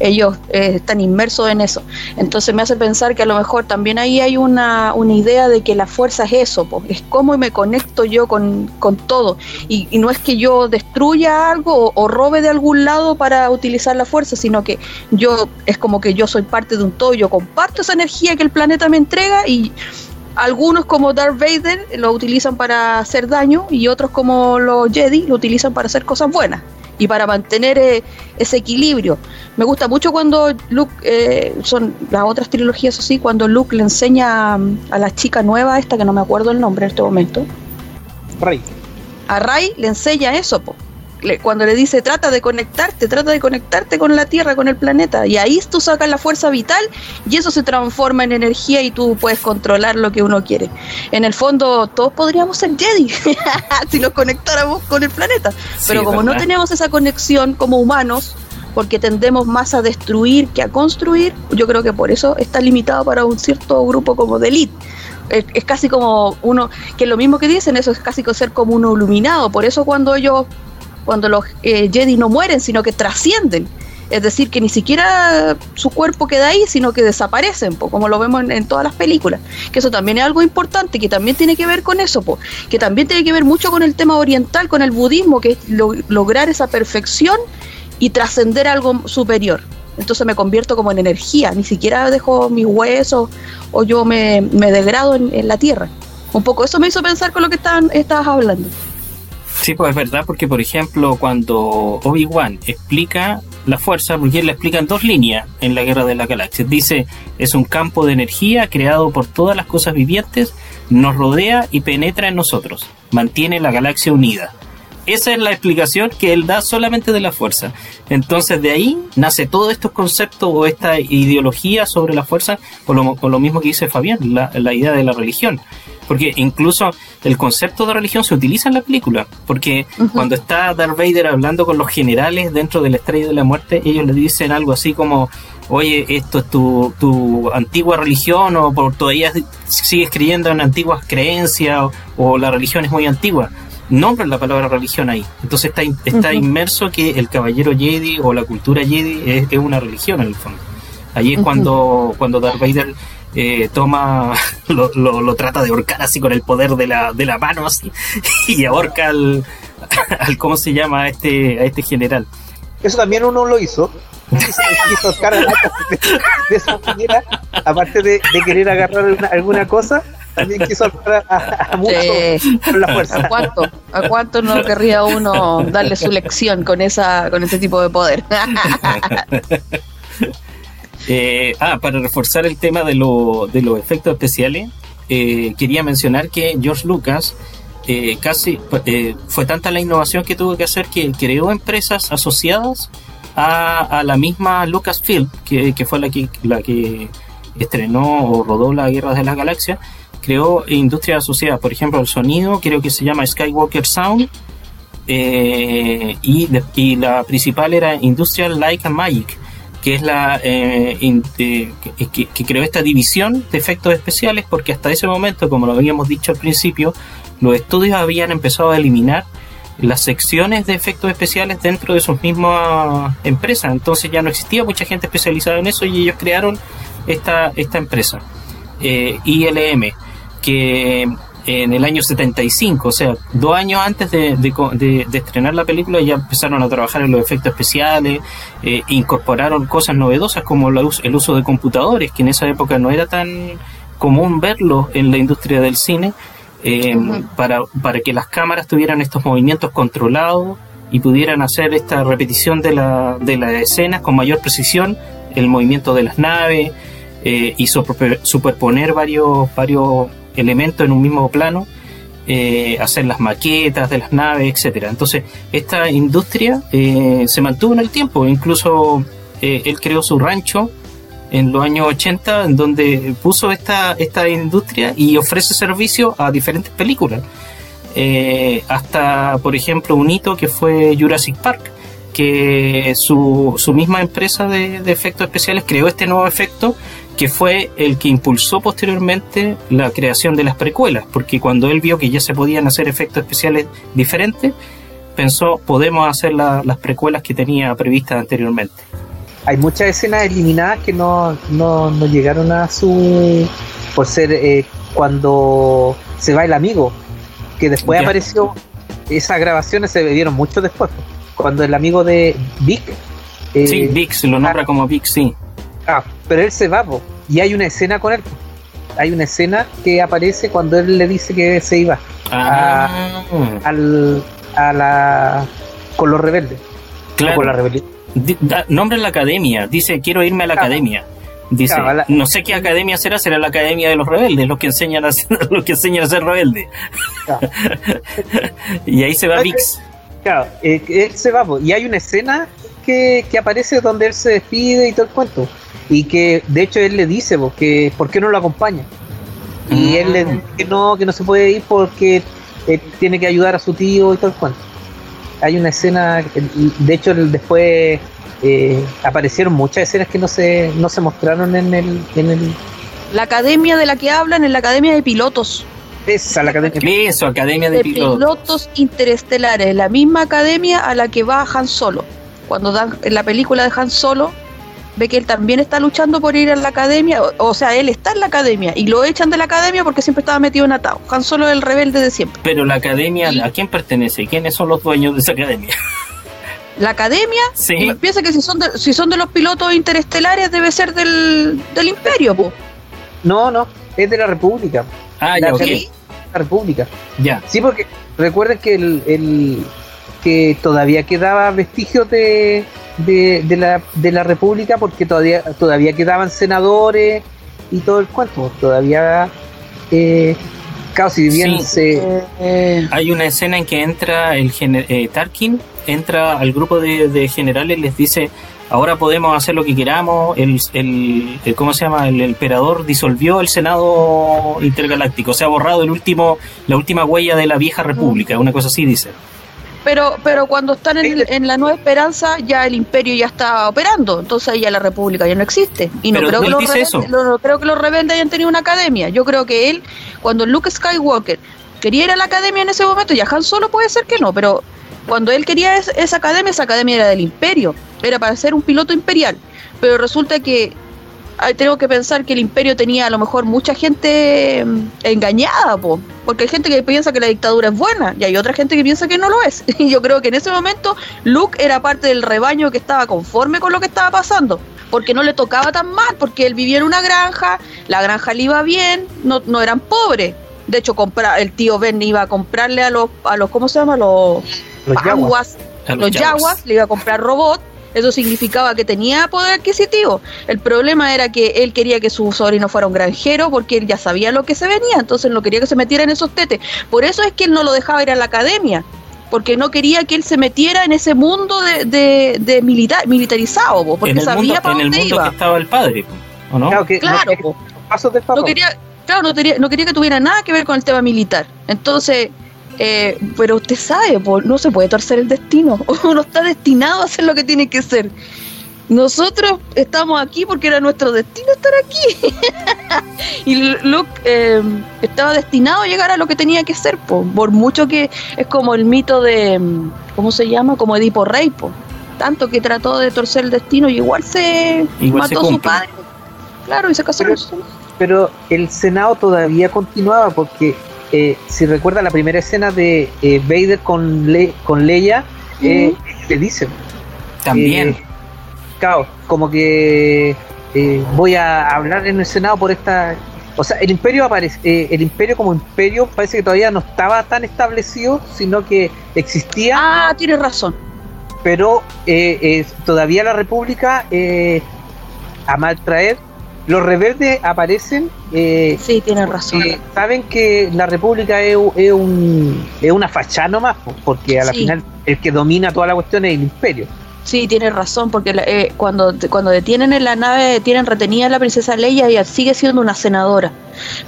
Ellos eh, están inmersos en eso. Entonces me hace pensar que a lo mejor también ahí hay una, una idea de que la fuerza es eso, es cómo me conecto yo con, todo. Y, no es que yo destruya algo o, robe de algún lado para utilizar la fuerza, sino que yo es como que yo soy parte de un todo, yo comparto esa energía que el planeta me entrega y algunos como Darth Vader lo utilizan para hacer daño y otros como los Jedi lo utilizan para hacer cosas buenas y para mantener eh, ese equilibrio. Me gusta mucho cuando Luke, eh, son las otras trilogías así, cuando Luke le enseña a la chica nueva, esta que no me acuerdo el nombre en este momento. Rey. A Rey le enseña eso, po cuando le dice trata de conectarte, trata de conectarte con la Tierra, con el planeta, y ahí tú sacas la fuerza vital y eso se transforma en energía y tú puedes controlar lo que uno quiere. En el fondo todos podríamos ser Jedi (laughs) si nos conectáramos con el planeta, pero como no tenemos esa conexión como humanos, porque tendemos más a destruir que a construir, yo creo que por eso está limitado para un cierto grupo como de elite. Es, casi como uno, que lo mismo que dicen, eso es casi ser como uno iluminado, por eso cuando ellos cuando los eh, Jedi no mueren, sino que trascienden. Es decir, que ni siquiera su cuerpo queda ahí, sino que desaparecen, como lo vemos en, todas las películas. Que eso también es algo importante, que también tiene que ver con eso, que también tiene que ver mucho con el tema oriental, con el budismo, que es lograr esa perfección y trascender algo superior. Entonces me convierto como en energía, ni siquiera dejo mis huesos o yo me, degrado en, la tierra. Un poco eso me hizo pensar con lo que estaban, estabas hablando. Sí, pues es verdad, porque por ejemplo, cuando Obi-Wan explica la fuerza, porque la explica en dos líneas en la Guerra de la Galaxia. Dice, es un campo de energía creado por todas las cosas vivientes, nos rodea y penetra en nosotros, mantiene la galaxia unida. Esa es la explicación que él da solamente de la fuerza. Entonces de ahí nace todos estos conceptos o esta ideología sobre la fuerza, con lo, mismo que dice Fabián, la, la idea de la religión. Porque incluso el concepto de religión se utiliza en la película. Porque cuando está Darth Vader hablando con los generales dentro de la estrella de la muerte, ellos le dicen algo así como, oye, esto es tu, tu antigua religión o por todavía sigues creyendo en antiguas creencias o, la religión es muy antigua. Nombran la palabra religión ahí. Entonces está, está inmerso que el caballero Jedi o la cultura Jedi es, una religión en el fondo. Ahí es cuando, cuando Darth Vader eh, toma, (laughs) lo, trata de ahorcar así con el poder de la, de la mano así, (laughs) y ahorca al, (laughs) al, ¿cómo se llama? A este, a este general. Eso también uno lo hizo. Quiso ahorcar a de, esa manera, aparte de, querer agarrar alguna cosa, también quiso ahorcar a, mucho con la fuerza. ¿A cuánto? ¿A cuánto no querría uno darle su lección con esa con ese tipo de poder? (laughs) Eh, ah, para reforzar el tema de, lo, de los efectos especiales, eh, quería mencionar que George Lucas eh, casi fue tanta la innovación que tuvo que hacer que creó empresas asociadas a, la misma Lucasfilm, que, que fue la que, la que estrenó o rodó la Guerra de las Galaxias, creó industrias asociadas, por ejemplo, el sonido, creo que se llama Skywalker Sound, y, y, la principal era Industrial Light and Magic, que es la eh, que, creó esta división de efectos especiales porque hasta ese momento, como lo habíamos dicho al principio, los estudios habían empezado a eliminar las secciones de efectos especiales dentro de sus mismas empresas, entonces ya no existía mucha gente especializada en eso y ellos crearon esta, esta empresa, eh, ILM, que en el año 75, o sea, dos años antes de, estrenar la película ya empezaron a trabajar en los efectos especiales, eh, incorporaron cosas novedosas como el uso de computadores, que en esa época no era tan común verlo en la industria del cine, eh, para, para que las cámaras tuvieran estos movimientos controlados y pudieran hacer esta repetición de la, de las escenas con mayor precisión, el movimiento de las naves eh, y superponer varios, varios elementos en un mismo plano, eh, hacer las maquetas de las naves, etcétera. Entonces, esta industria eh, se mantuvo en el tiempo, incluso eh, él creó su rancho en los años 80, en donde puso esta, esta industria y ofrece servicio a diferentes películas. hasta, por ejemplo, un hito que fue Jurassic Park, que su, su misma empresa de, de efectos especiales creó este nuevo efecto que fue el que impulsó posteriormente la creación de las precuelas, porque cuando él vio que ya se podían hacer efectos especiales diferentes, pensó, podemos hacer las precuelas que tenía previstas anteriormente. hay muchas escenas eliminadas que no, no, no llegaron a su por ser eh, cuando se va el amigo que después Ya. apareció esas grabaciones se vieron mucho después cuando el amigo de Vic eh, Sí, Vix, lo nombra como Vix, sí. Ah, pero él se va po, y hay una escena con él hay una escena que aparece cuando él le dice que se iba Ah, al, a la con los rebeldes claro. con la rebelión da- nombra la academia, dice quiero irme a la Claro. academia. Dice, Claro, la- no sé qué academia será, será la academia de los rebeldes, los que enseñan a (laughs) ser, los que enseñan a ser rebelde. Claro. (laughs) y ahí se va Vix. Claro, eh, él se va, po, y hay una escena que, que aparece donde él se despide y todo el cuento. Y que de hecho él le dice po, que por qué no lo acompaña. Y Mm. él le dice que no, que no se puede ir porque eh, tiene que ayudar a su tío y todo el cuento. Hay una escena, de hecho después eh, aparecieron muchas escenas que no se, no se mostraron en el, en el La academia de la que hablan es la academia de pilotos. esa la academia. Eso, academia de De pilotos. pilotos interestelares, la misma academia a la que va Han Solo. Cuando dan en la película de Han Solo, ve que él también está luchando por ir a la academia, o, o sea, él está en la academia y lo echan de la academia porque siempre estaba metido en atado. Han Solo es el rebelde de siempre. Pero la academia, ¿a quién pertenece? ¿Quiénes son los dueños de esa academia? (laughs) La academia, Sí. piensa que si son de, si son de los pilotos interestelares debe ser del, del imperio, po. No, no, es de la República. Ah, La ya, ok. academia de la República. Ya. Sí, porque recuerden que el, el- que todavía quedaba vestigios de, de, de la, de la República porque todavía todavía quedaban senadores y todo el cuento. Todavía, eh, claro, si bien Sí. se... Eh, Hay una escena en que entra el eh, Tarkin, entra al grupo de, de generales, les dice, ahora podemos hacer lo que queramos, el, el, el- ¿cómo se llama? El, emperador disolvió el Senado Intergaláctico, se ha borrado el último, la última huella de la vieja república, una cosa así dice. Pero, pero cuando están en, en la Nueva Esperanza, ya el imperio ya está operando, entonces ahí ya la república ya no existe. Y no creo, que los rebeldes, eso. no, no creo que los rebeldes hayan tenido una academia. Yo creo que él, cuando Luke Skywalker quería ir a la academia en ese momento, ya Han Solo puede ser que no, pero cuando él quería es- esa academia, esa academia era del imperio, era para ser un piloto imperial. Pero resulta que tengo que pensar que el imperio tenía a lo mejor mucha gente mm, engañada, po, porque hay gente que piensa que la dictadura es buena y hay otra gente que piensa que no lo es. (laughs) Y yo creo que en ese momento Luke era parte del rebaño que estaba conforme con lo que estaba pasando, porque no le tocaba tan mal, porque él vivía en una granja, la granja le iba bien, no, no eran pobres. De hecho, compra, el tío Ben iba a comprarle a los, a los ¿cómo se llama? Los, Los yaguas. A los yaguas, le iba a comprar robot, eso significaba que tenía poder adquisitivo. El problema era que él quería que su sobrino fuera un granjero porque él ya sabía lo que se venía, entonces no quería que se metiera en esos tetes. Por eso es que él no lo dejaba ir a la academia, porque no quería que él se metiera en ese mundo de, de, de militar, militarizado, po, porque en el sabía mundo, para en el dónde mundo iba. que estaba el padre, ¿o no? Claro, que no Claro, quería pasos no claro, no quería, no quería que tuviera nada que ver con el tema militar. Entonces, eh, pero usted sabe, po, no se puede torcer el destino. (laughs) Uno está destinado a hacer lo que tiene que ser. Nosotros estamos aquí porque era nuestro destino estar aquí. (laughs) y Luke eh, estaba destinado a llegar a lo que tenía que ser, po, por mucho que es como el mito de, mm, ¿cómo se llama? Como Edipo Rey, po. tanto que trató de torcer el destino y igual se Igual se mató a su padre. Claro, y se casó Pero- con su pero el Senado todavía continuaba porque eh, si recuerda la primera escena de eh, Vader con, Le con Leia, eh, le dice, También. claro, como que voy a hablar en el Senado por esta... O sea, el imperio aparece, el imperio como imperio parece que todavía no estaba tan establecido, sino que existía, Ah, tienes razón. pero todavía la República a mal traer, los rebeldes aparecen eh, Sí, tienes razón. saben que la República es, es un, es una fachada nomás, po, porque a la Sí. final el que domina toda la cuestión es el imperio. Sí, tienes razón, porque la- eh, cuando, cuando detienen en la nave, tienen retenida a la princesa Leia, ella sigue siendo una senadora.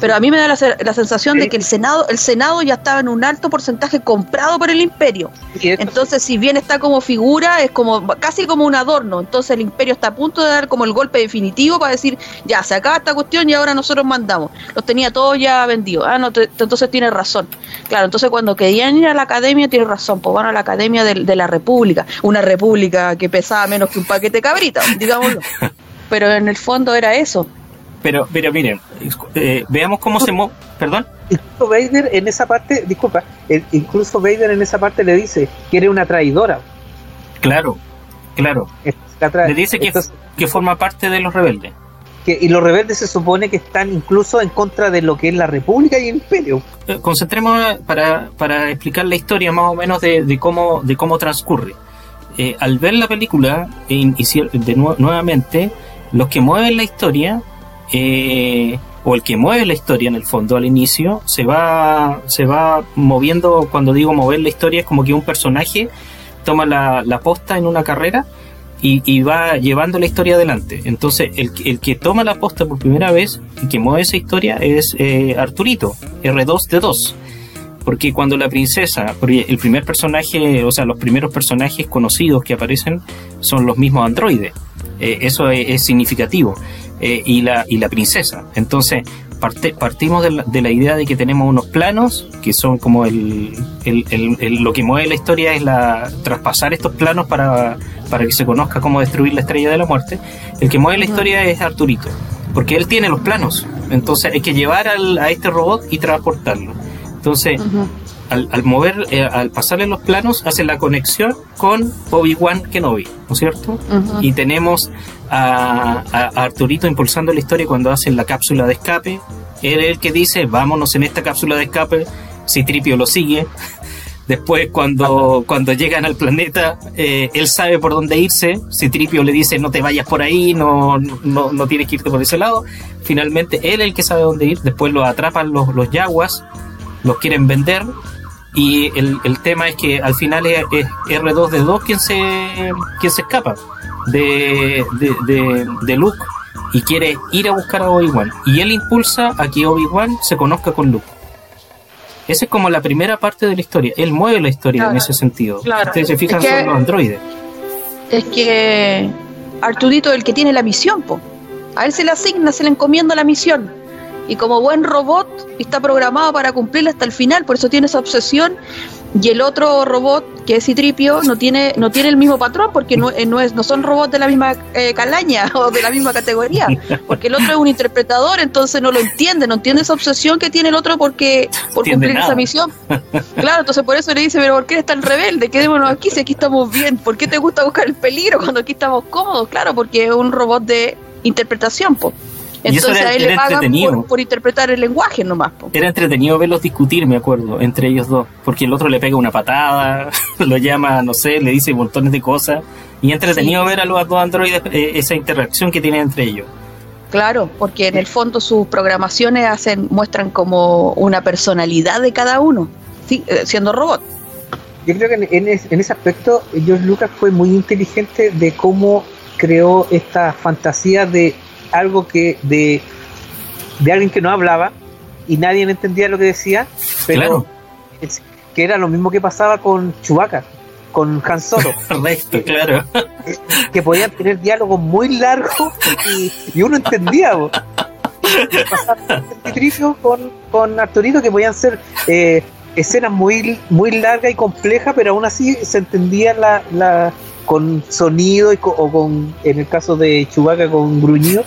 Pero a mí me da la, la sensación de que el Senado, el Senado ya estaba en un alto porcentaje comprado por el imperio. Entonces, si bien está como figura, es como casi como un adorno. Entonces el imperio está a punto de dar como el golpe definitivo para decir, ya, se acaba esta cuestión y ahora nosotros mandamos. Los tenía todos ya vendidos. Ah, no, entonces tiene razón. Claro, entonces cuando querían ir a la academia, tiene razón, pues van a la academia de, de la república. Una república que pesaba menos que un paquete de cabrita, digámoslo. (laughs) Pero en el fondo era eso. Pero, pero miren, eh, veamos cómo se mueve. Perdón. Incluso Vader en esa parte, disculpa, incluso Vader en esa parte le dice que eres una traidora. Claro, claro. Le dice que, que forma parte de los rebeldes. Que, y los rebeldes se supone que están incluso en contra de lo que es la República y el Imperio. Eh, concentremos para, para explicar la historia más o menos de, de cómo, de cómo transcurre. Eh, al ver la película, de nuevamente, los que mueven la historia eh, o el que mueve la historia en el fondo al inicio se va se va moviendo cuando digo mover la historia es como que un personaje toma la, posta en una carrera y, va llevando la historia adelante entonces el, que toma la posta por primera vez y que mueve esa historia es eh, Arturito R2D2 porque cuando la princesa, el primer personaje, o sea, los primeros personajes conocidos que aparecen son los mismos androides. Eh, eso es, significativo. Eh, y, la, y la princesa. Entonces, partimos de la, idea de que tenemos unos planos que son como el, lo que mueve la historia es la traspasar estos planos para, para que se conozca cómo destruir la estrella de la muerte. El que mueve la historia es Arturito, porque él tiene los planos. Entonces hay que llevar al, a este robot y transportarlo. Entonces, al, mover, eh, al pasarle los planos, hace la conexión con Obi-Wan Kenobi, ¿no es cierto? Y tenemos a, Arturito impulsando la historia cuando hacen la cápsula de escape. Él es el que dice, vámonos en esta cápsula de escape. Citripio lo sigue. (laughs) Después, cuando, cuando llegan al planeta, eh, él sabe por dónde irse. Citripio le dice, no te vayas por ahí, no, no, no, tienes que irte por ese lado. Finalmente, él es el que sabe dónde ir. Después lo atrapan los, los yaguas, los quieren vender y el, el tema es que al final es, R2D2 quien se, quien se escapa de, de, de, Luke y quiere ir a buscar a Obi-Wan. Y él impulsa a que Obi-Wan se conozca con Luke. Esa es como la primera parte de la historia. Él mueve la historia en ese sentido. Ustedes se fijan, son los androides. Es que Arturito es el que tiene la misión, po. A él se le asigna, se le encomienda la misión y como buen robot está programado para cumplirla hasta el final, por eso tiene esa obsesión. Y el otro robot, que es Citripio, no tiene, no tiene el mismo patrón porque no, eh, no, es, no son robots de la misma eh, calaña (laughs) o de la misma categoría, porque el otro es un interpretador, entonces no lo entiende, no entiende esa obsesión que tiene el otro porque por cumplir esa misión. (laughs) Claro, entonces por eso le dice, pero ¿por qué eres tan rebelde? Quedémonos aquí si aquí estamos bien. ¿Por qué te gusta buscar el peligro cuando aquí estamos cómodos? Claro, porque es un robot de interpretación, pues. Entonces a él le pagan por, interpretar el lenguaje nomás. Era entretenido verlos discutir, me acuerdo, entre ellos dos. Porque el otro le pega una patada, (laughs) lo llama, no sé, le dice montones de cosas. Y entretenido ver a los dos androides eh, esa interacción que tienen entre ellos. Claro, porque en el fondo sus programaciones hacen muestran como una personalidad de cada uno, ¿sí? Eh, siendo robot. Yo creo que en, en ese aspecto George Lucas fue muy inteligente de cómo creó esta fantasía de algo que de, de alguien que no hablaba y nadie entendía lo que decía, pero que era lo mismo que pasaba con Chewbacca, con Han Solo. (laughs) claro. Que podían tener diálogos muy largos y, uno entendía. (laughs) con, con Arturito que podían ser eh, escenas muy, muy largas y complejas, pero aún así se entendía la, la, con sonido y o con, en el caso de Chubaca, con gruñido,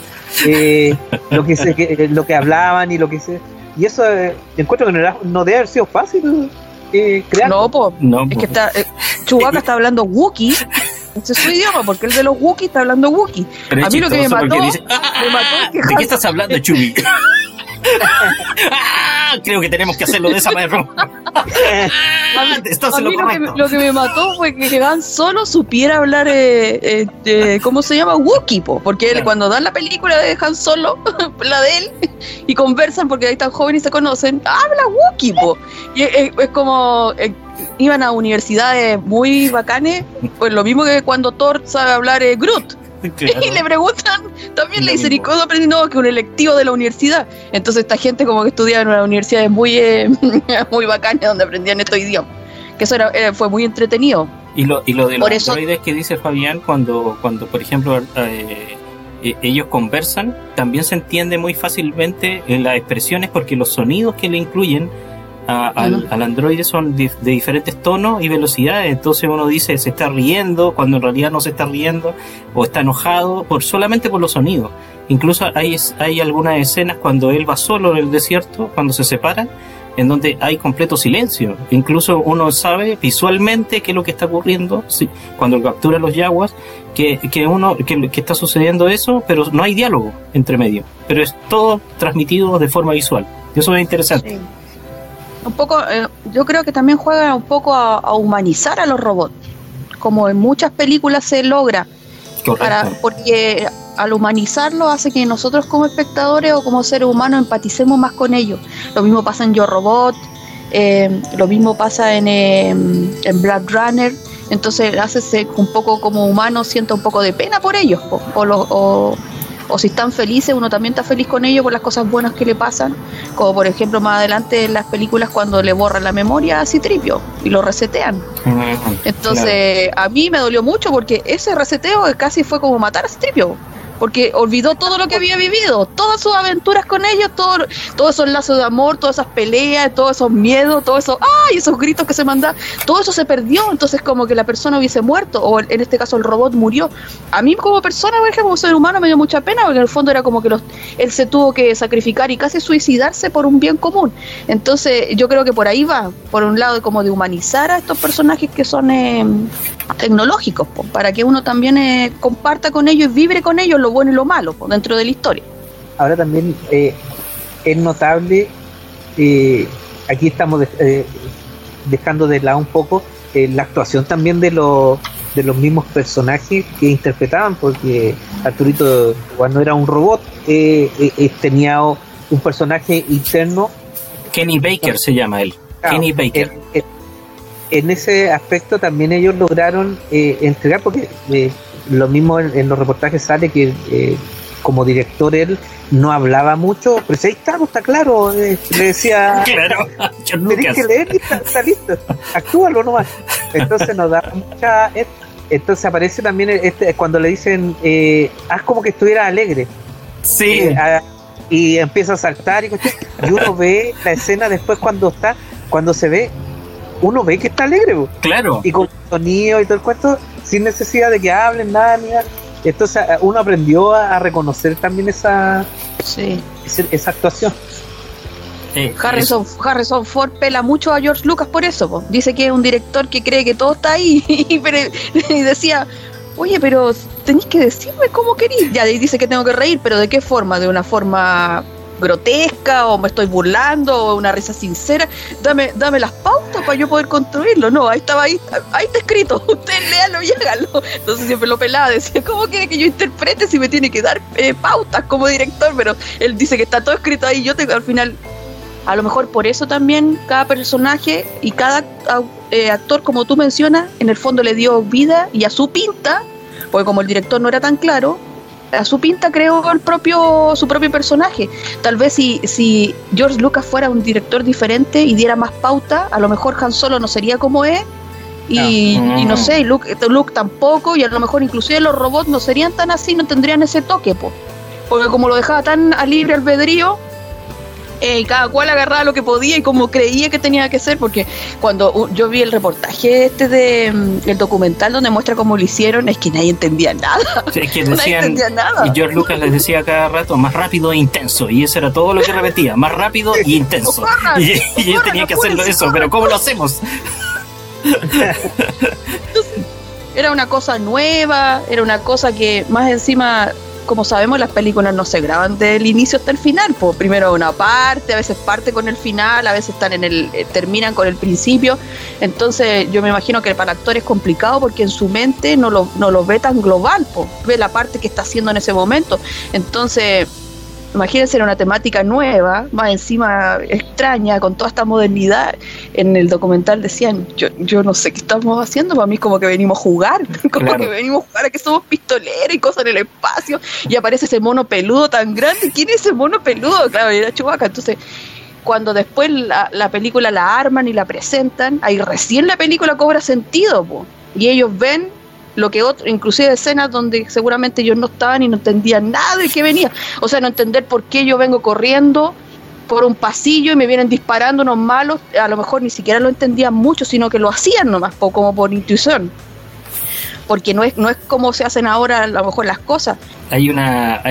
eh, (laughs) lo, que se, lo que hablaban y lo que se... Y eso eh, encuentro que no, no, debe haber sido fácil eh, crear. No, po, es que está, eh, Chubaca está hablando Wookiee. Ese es su idioma, porque el de los Wookiee está hablando Wookiee. a mí lo que me mató, me mató ¿De qué estás hablando, Chubi? (laughs) Ah, creo que tenemos que hacerlo de esa manera. lo, que, me mató fue que Han Solo supiera hablar, eh, eh ¿cómo se llama? Wookiee, porque cuando dan la película de Han Solo, (laughs) la de él, y conversan porque ahí están jóvenes y se conocen, habla Wookiee, y es, como... Eh, iban a universidades muy bacanes, pues lo mismo que cuando Thor sabe hablar eh, Groot (laughs) Y le preguntan, también le dicen, ¿y cómo aprendí? No, que un electivo de la universidad. Entonces esta gente como que estudiaba en una universidad muy, eh, (laughs) muy bacana donde aprendían estos idiomas. Que eso era, eh, fue muy entretenido. Y lo, y lo de los androides que dice Fabián, cuando, cuando por ejemplo, eh, eh, ellos conversan, también se entiende muy fácilmente en las expresiones porque los sonidos que le incluyen al, androide son de, diferentes tonos y velocidades. Entonces uno dice se está riendo cuando en realidad no se está riendo o está enojado por solamente por los sonidos. Incluso hay, hay algunas escenas cuando él va solo en el desierto, cuando se separan, en donde hay completo silencio. Incluso uno sabe visualmente qué es lo que está ocurriendo cuando captura los yaguas, que, que uno que, está sucediendo eso, pero no hay diálogo entre medio. Pero es todo transmitido de forma visual. Eso es interesante. Un poco, eh, yo creo que también juega un poco a, humanizar a los robots, como en muchas películas se logra. Para, porque al humanizarlo hace que nosotros como espectadores o como seres humanos empaticemos más con ellos. Lo mismo pasa en Yo Robot, eh, lo mismo pasa en, eh, en Black Runner. Entonces hace un poco como humano, siento un poco de pena por ellos. O, o, o, si están felices, uno también está feliz con ellos por las cosas buenas que le pasan. Como por ejemplo más adelante en las películas cuando le borran la memoria a Citripio y lo resetean. Entonces a mí me dolió mucho porque ese reseteo casi fue como matar a Citripio porque olvidó todo lo que había vivido, todas sus aventuras con ellos, todo, todos esos lazos de amor, todas esas peleas, todos esos miedos, todo eso, ¡ay! esos gritos que se mandaban, todo eso se perdió, entonces como que la persona hubiese muerto, o en este caso el robot murió. A mí como persona, por ejemplo, como ser humano, me dio mucha pena, porque en el fondo era como que los, él se tuvo que sacrificar y casi suicidarse por un bien común. Entonces yo creo que por ahí va, por un lado como de humanizar a estos personajes que son eh, tecnológicos, para que uno también eh, comparta con ellos y vibre con ellos lo bueno y lo malo dentro de la historia. Ahora también eh, es notable, eh, aquí estamos dejando de lado un poco la actuación también de los de los mismos personajes que interpretaban, porque Arturito cuando era un robot tenía un personaje interno. Kenny Baker se llama él. Kenny Baker en ese aspecto también ellos lograron eh, entregar, porque eh, lo mismo en, los reportajes sale que eh, como director él no hablaba mucho, pero ahí está, pues, está claro, le decía, (laughs) claro, (laughs) tenés que leer y está, listo, actúalo nomás. Entonces nos da mucha... Entonces aparece también este, cuando le dicen, haz como que estuviera alegre. Sí. y empieza a saltar y, y uno ve la escena después cuando está, cuando se ve uno ve que está alegre, claro. Y con sonido y todo el cuento, sin necesidad de que hablen nada, ni nada. Entonces uno aprendió a, reconocer también esa, esa, actuación. Harrison, Harrison Ford pela mucho a George Lucas por eso. Dice que es un director que cree que todo está ahí. (laughs) y decía, oye, pero tenéis que decirme cómo queréis. Ya dice que tengo que reír, pero ¿de qué forma? ¿De una forma grotesca o me estoy burlando o una risa sincera. Dame, dame las pautas para yo poder construirlo. No, ahí estaba, ahí, ahí está escrito. (laughs) Usted léalo y hágalo. Entonces siempre lo pelaba, decía, ¿cómo quiere que yo interprete si me tiene que dar eh, pautas como director? Pero él dice que está todo escrito ahí. Yo tengo al final, a lo mejor por eso también cada personaje y cada eh, actor, como tú mencionas, en el fondo le dio vida y a su pinta, porque como el director no era tan claro, a su pinta creó el propio, su propio personaje. Tal vez si, si George Lucas fuera un director diferente y diera más pauta, a lo mejor Han Solo no sería como es. Y, no. sé, Luke, Luke, tampoco, y a lo mejor inclusive los robots no serían tan así, no tendrían ese toque, porque como lo dejaba tan a libre albedrío, eh, cada cual agarraba lo que podía y como creía que tenía que ser, porque cuando yo vi el reportaje este de mm, el documental donde muestra cómo lo hicieron, es que nadie entendía nada. (laughs) nadie entendía nada. Y George Lucas les decía cada rato, más rápido e intenso, y eso era todo lo que repetía, más rápido e intenso. y, y yo tenía que hacerlo eso, pero ¿cómo lo hacemos? era una cosa nueva, era una cosa que más encima como sabemos, las películas no se graban del inicio hasta el final. Pues primero una parte, a veces parte con el final, a veces están en el, eh, terminan con el principio. Entonces, yo me imagino que para el actor es complicado porque en su mente no lo, no lo ve tan global, pues, ve la parte que está haciendo en ese momento. Entonces, imagínense era una temática nueva, más encima extraña, con toda esta modernidad. En el documental decían, yo, yo no sé qué estamos haciendo, para mí como que venimos a jugar, (laughs) como que venimos a jugar a que somos pistoleros y cosas en el espacio, y aparece ese mono peludo tan grande, ¿quién es ese mono peludo? Claro, era Chubaca, entonces cuando después la, la, película la arman y la presentan, ahí recién la película cobra sentido, po. y ellos ven lo que otro, inclusive escenas donde seguramente ellos no estaban y no entendían nada de qué venía. O sea, no entender por qué yo vengo corriendo por un pasillo y me vienen disparando unos malos, a lo mejor ni siquiera lo entendían mucho, sino que lo hacían nomás, como por intuición. Porque no es, no es como se hacen ahora a lo mejor las cosas. Hay una,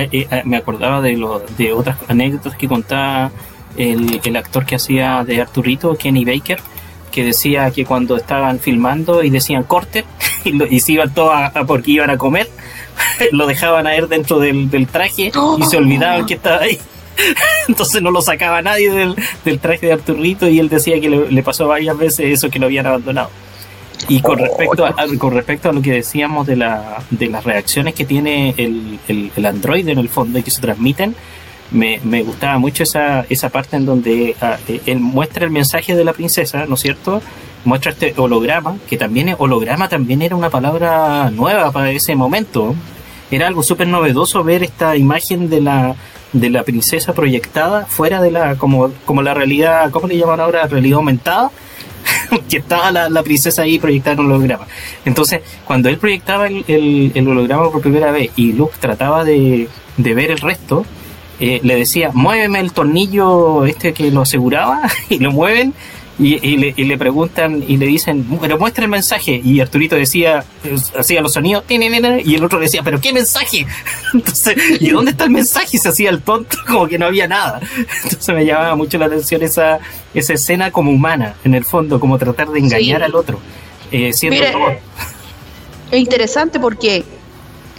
me acordaba de, lo, de otras anécdotas que contaba el, el actor que hacía de Arturito, Kenny Baker, que decía que cuando estaban filmando y decían corte (laughs) y, se iban todos a, porque iban a comer, (laughs) lo dejaban a él dentro del, traje y se olvidaban que estaba ahí. (laughs) Entonces no lo sacaba nadie del, traje de Arturito y él decía que le, pasó varias veces eso que lo habían abandonado. Y con oh, respecto a, con respecto a lo que decíamos de, la, de las reacciones que tiene el, el, el Android en el fondo y que se transmiten, me, me gustaba mucho esa, esa parte en donde ah, eh, él muestra el mensaje de la princesa, ¿no es cierto? Muestra este holograma, que también holograma también era una palabra nueva para ese momento. Era algo súper novedoso ver esta imagen de la, de la princesa proyectada fuera de la, como, como la realidad, ¿cómo le llaman ahora? Realidad aumentada. (laughs) que estaba la, la, princesa ahí proyectada en un holograma. Entonces, cuando él proyectaba el, el, el holograma por primera vez y Luke trataba de, de ver el resto, eh, le decía, muéveme el tornillo este que lo aseguraba, (laughs) y lo mueven, y, le, preguntan y le dicen, pero muestra el mensaje. Y Arturito decía, hacía los sonidos, y el otro decía, pero ¿qué mensaje? (laughs) Entonces, ¿y dónde está el mensaje? Y se hacía el tonto, (laughs) como que no había nada. Entonces me llamaba mucho la atención esa, esa escena como humana, en el fondo, como tratar de engañar al otro. Eh, siendo es interesante porque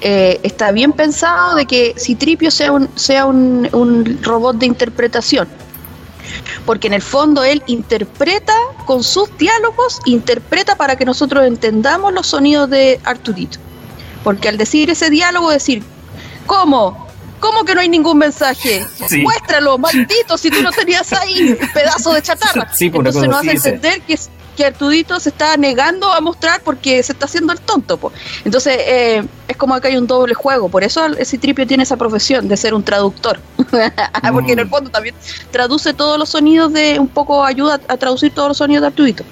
eh, está bien pensado de que Citripio sea un, sea un, un robot de interpretación. Porque en el fondo él interpreta con sus diálogos, interpreta para que nosotros entendamos los sonidos de Arturito. Porque al decir ese diálogo, decir, ¿cómo? ¿Cómo que no hay ningún mensaje? Muéstralo, maldito, si tú no tenías ahí (laughs) pedazo de chatarra. Entonces nos hace entender que que Artudito se está negando a mostrar porque se está haciendo el tonto. Entonces, eh, es como que hay un doble juego. Por eso ese tripio tiene esa profesión de ser un traductor. (laughs) porque en el mm. fondo también traduce todos los sonidos de. un poco ayuda a traducir todos los sonidos de Artudito.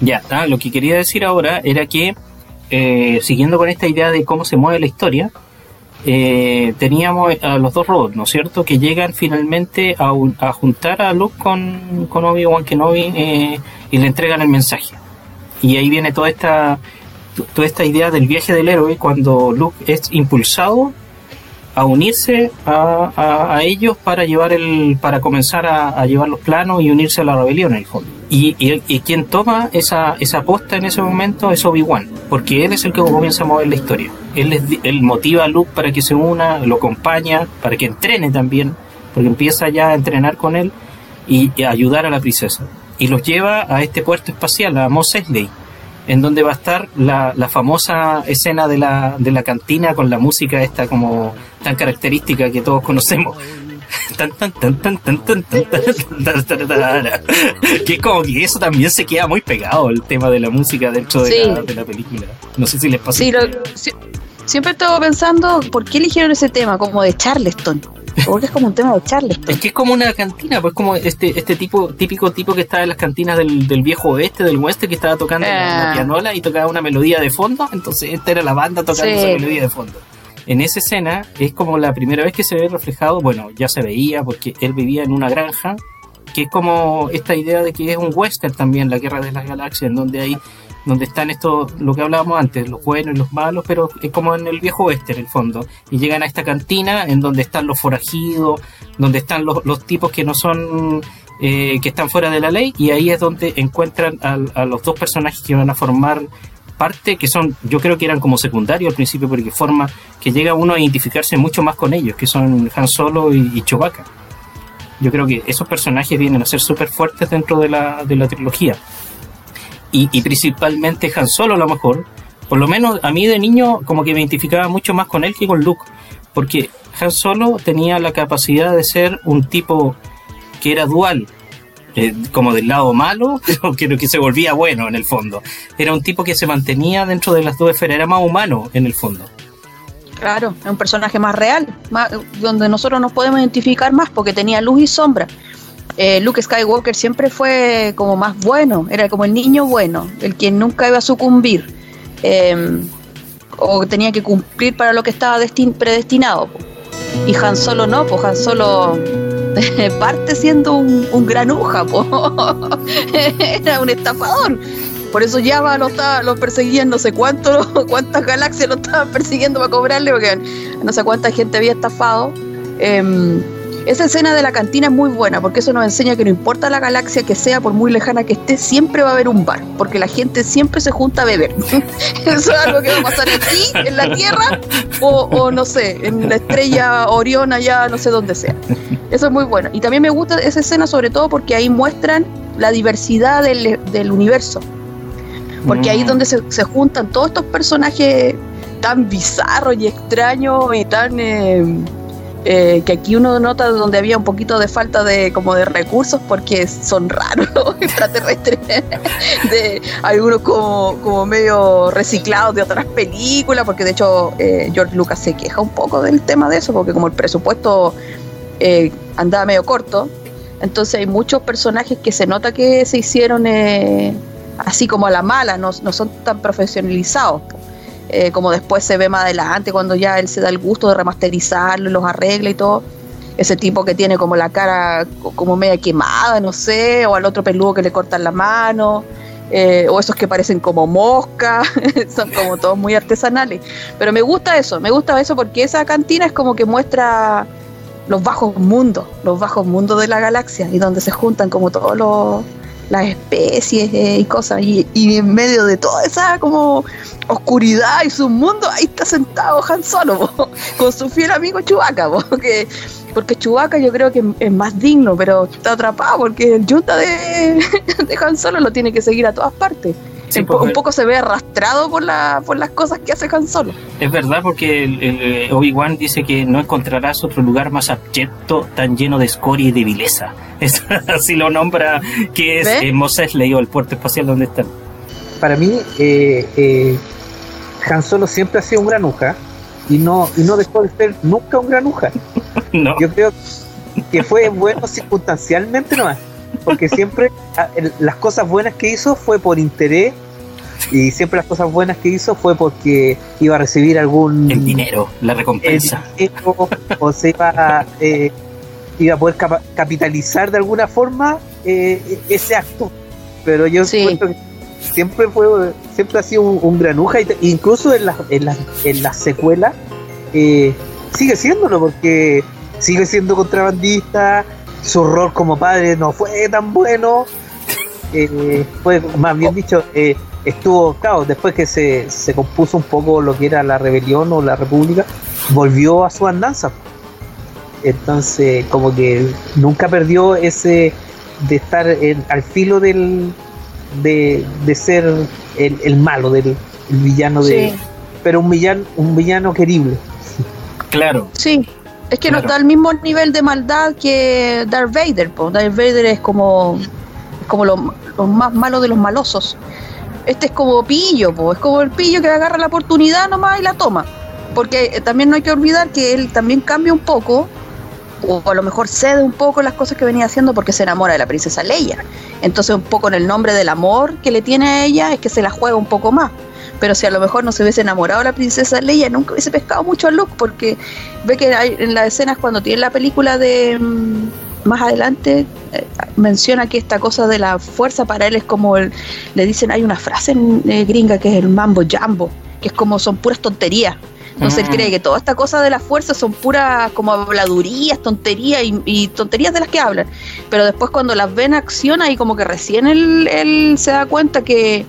Ya, ah, lo que quería decir ahora era que, eh, siguiendo con esta idea de cómo se mueve la historia, eh, teníamos a los dos robots, ¿no es cierto?, que llegan finalmente a, a juntar a Luke con, con Obi-Wan Kenobi eh, y le entregan el mensaje. Y ahí viene toda esta, toda esta idea del viaje del héroe cuando Luke es impulsado a unirse a, a, ellos para llevar el para comenzar a, llevar los planos y unirse a la rebelión en el fondo y, quien toma esa, esa aposta en ese momento es Obi-Wan porque él es el que comienza a mover la historia él, es, motiva a Luke para que se una lo acompaña para que entrene también porque empieza ya a entrenar con él y, y ayudar a la princesa y los lleva a este puerto espacial a Mos Eisley en donde va a estar la, la famosa escena de la, de la cantina con la música esta como tan característica que todos conocemos. Tan, tan, tan, tan, tan, tan, que como que eso también se queda muy pegado el tema de la música dentro de, la, de la película. No sé si les pasa. Sí, siempre estaba pensando por qué eligieron ese tema como de Charleston. Porque es como un tema de Charleston. Es que es como una cantina, pues como este este tipo típico tipo que estaba en las cantinas del, del viejo oeste, del oeste, que estaba tocando la, ah. pianola y tocaba una melodía de fondo. Entonces esta era la banda tocando esa melodía de fondo. En esa escena es como la primera vez que se ve reflejado, bueno, ya se veía porque él vivía en una granja, que es como esta idea de que es un western también, la guerra de las galaxias, en donde hay donde están estos, lo que hablábamos antes, los buenos y los malos, pero es como en el viejo oeste en el fondo. Y llegan a esta cantina en donde están los forajidos, donde están los, tipos que no son, eh, que están fuera de la ley, y ahí es donde encuentran a, los dos personajes que van a formar parte, que son, yo creo que eran como secundarios al principio, porque forma que llega uno a identificarse mucho más con ellos, que son Han Solo y, y Chewbacca. Yo creo que esos personajes vienen a ser súper fuertes dentro de la, de la trilogía. Y, principalmente Han Solo a lo mejor, por lo menos a mí de niño como que me identificaba mucho más con él que con Luke, porque Han Solo tenía la capacidad de ser un tipo que era dual, eh, como del lado malo, (laughs) pero que se volvía bueno en el fondo. Era un tipo que se mantenía dentro de las dos esferas, era más humano en el fondo. Claro, es un personaje más real, donde nosotros nos podemos identificar más porque tenía luz y sombra. Eh, Luke Skywalker siempre fue como más bueno, era como el niño bueno, el que nunca iba a sucumbir em, o tenía que cumplir para lo que estaba predestinado. Y Han Solo no, pues Han Solo (laughs) parte siendo un, un granuja, (laughs) era un estafador. Por eso Java lo, estaba, lo perseguían no sé cuánto, (laughs) cuántas galaxias lo estaban persiguiendo para cobrarle, porque no sé cuánta gente había estafado. Em, esa escena de la cantina es muy buena porque eso nos enseña que no importa la galaxia que sea, por muy lejana que esté, siempre va a haber un bar, porque la gente siempre se junta a beber. (laughs) eso es algo que va a pasar aquí, en la Tierra, o, no sé, en la estrella Orión allá, no sé dónde sea. Eso es muy bueno. Y también me gusta esa escena sobre todo porque ahí muestran la diversidad del, universo. Porque ahí es donde se, juntan todos estos personajes tan bizarros y extraños y tan... Eh, eh, que aquí uno nota donde había un poquito de falta de como de recursos porque son raros los (laughs) extraterrestres. De algunos como, como medio reciclados de otras películas porque de hecho eh, George Lucas se queja un poco del tema de eso porque como el presupuesto eh, andaba medio corto entonces hay muchos personajes que se nota que se hicieron así como a la mala no, no son tan profesionalizados eh, como después se ve más adelante cuando ya él se da el gusto de remasterizarlo los arregla y todo. Ese tipo que tiene como la cara como media quemada, no sé, o al otro peludo que le cortan la mano, eh, o esos que parecen como moscas, (laughs) son como todos muy artesanales. Pero me gusta eso, me gusta eso porque esa cantina es como que muestra los bajos mundos, los bajos mundos de la galaxia y donde se juntan como todos los las especies eh, y cosas. Y, en medio de toda esa como oscuridad y su mundo, ahí está sentado Han Solo, (laughs) con su fiel amigo Chubaca, (laughs) porque, porque Chubaca yo creo que es más digno, pero está atrapado porque el Junta de, (laughs) de Han Solo lo tiene que seguir a todas partes. Pues, un, poco se ve arrastrado por, la, por las cosas que hace Han Solo. Es verdad, porque el, eh, Obi-Wan dice que no encontrarás otro lugar más abyecto, tan lleno de escoria y de vileza. (laughs) así lo nombra, que es eh, Moses Ley o el puerto espacial donde están. Para mí, eh, eh, Han Solo siempre ha sido un granuja y no, y no dejó de ser nunca un granuja. (laughs) no. Yo creo que fue bueno circunstancialmente nomás porque siempre ah, las cosas buenas que hizo fue por interés y siempre las cosas buenas que hizo fue porque iba a recibir algún el dinero la recompensa. o se iba a, eh, iba a poder capitalizar de alguna forma eh, ese acto. Pero yo siento que siempre fue siempre ha sido un, granuja incluso en las en la, en la secuela eh, sigue siéndolo porque sigue siendo contrabandista su rol como padre no fue tan bueno. Eh, fue más bien dicho, eh, estuvo, claro, después que se, se compuso un poco lo que era la rebelión o la república, volvió a su andanza. Entonces, como que nunca perdió ese de estar al filo del de, ser el, malo, del villano de. Pero un villano, un villano querible. Claro. Sí, es que no está al mismo nivel de maldad que Darth Vader. Darth Vader es como, como lo, más malo de los malosos. Este es como pillo, es como el pillo que agarra la oportunidad nomás y la toma. Porque eh, también no hay que olvidar que él también cambia un poco, o a lo mejor cede un poco las cosas que venía haciendo porque se enamora de la princesa Leia. Entonces un poco en el nombre del amor que le tiene a ella es que se la juega un poco más pero si a lo mejor no se hubiese enamorado la princesa Leia, nunca hubiese pescado mucho a Luke, porque ve que hay, en las escenas cuando tiene la película de mm, más adelante eh, menciona que esta cosa de la fuerza para él es como el, le dicen hay una frase en, eh, gringa que es el mambo jambo, que es como son puras tonterías. Entonces él cree que toda esta cosa de la fuerza son puras como habladurías, tonterías y, tonterías de las que hablan. Pero después cuando las ven acción ahí como que recién él se da cuenta que,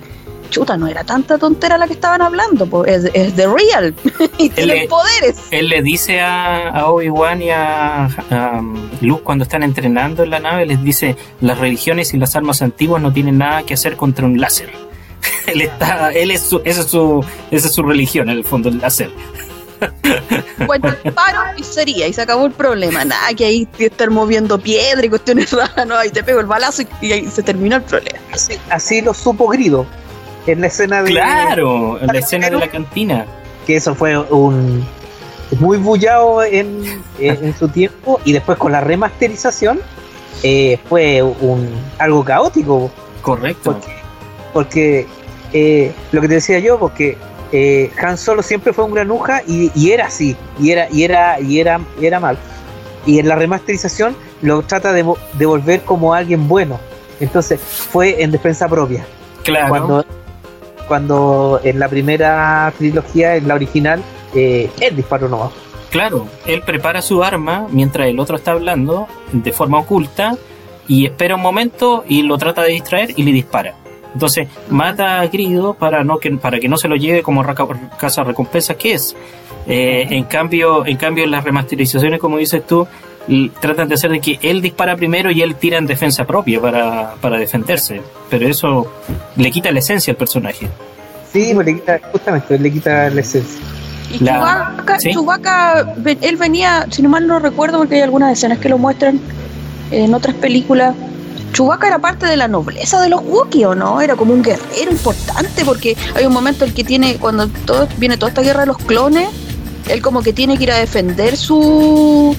chuta, no era tanta tontera la que estaban hablando, pues es, de real (laughs) y tiene poderes. Él le dice a, Obi-Wan y a, um, Luke cuando están entrenando en la nave, les dice, las religiones y las armas antiguas no tienen nada que hacer contra un láser. (laughs) él está, él es su, esa es su, esa es su religión, en el fondo, el láser. (laughs) Bueno, paro y sería, y se acabó el problema. Nada, que ahí te estar moviendo piedra y cuestiones raras, no, ahí te pego el balazo y, y ahí se terminó el problema. Así, así lo supo Grido en la escena de. Claro, en la escena de la cantina. Que eso fue un. Muy bullado en, en, en su tiempo y después con la remasterización eh, fue un algo caótico. Correcto. Porque, porque eh, lo que te decía yo, porque eh, Han Solo siempre fue un granuja y, y era así, y era, y era, y era, y era mal. Y en la remasterización lo trata de, de volver como alguien bueno. Entonces fue en defensa propia. Claro. Cuando, cuando en la primera trilogía, en la original, eh, él disparó nomás. Claro, él prepara su arma mientras el otro está hablando de forma oculta y espera un momento y lo trata de distraer y le dispara. Entonces mata a Grido para no que para que no se lo lleve como casa recompensas que es. Eh, en cambio, en cambio en las remasterizaciones, como dices tú, tratan de hacer de que él dispara primero y él tira en defensa propia para, para defenderse. Pero eso le quita la esencia al personaje. Sí, pues le quita, justamente le quita la esencia. Y La- Chewbacca, ¿sí? Chewbacca, ve- él venía, si no mal no recuerdo, porque hay algunas escenas que lo muestran en otras películas. Chewbacca era parte de la nobleza de los Wookiee, ¿o no? Era como un guerrero importante, porque hay un momento en el que tiene, cuando todo, viene toda esta guerra de los clones, él como que tiene que ir a defender su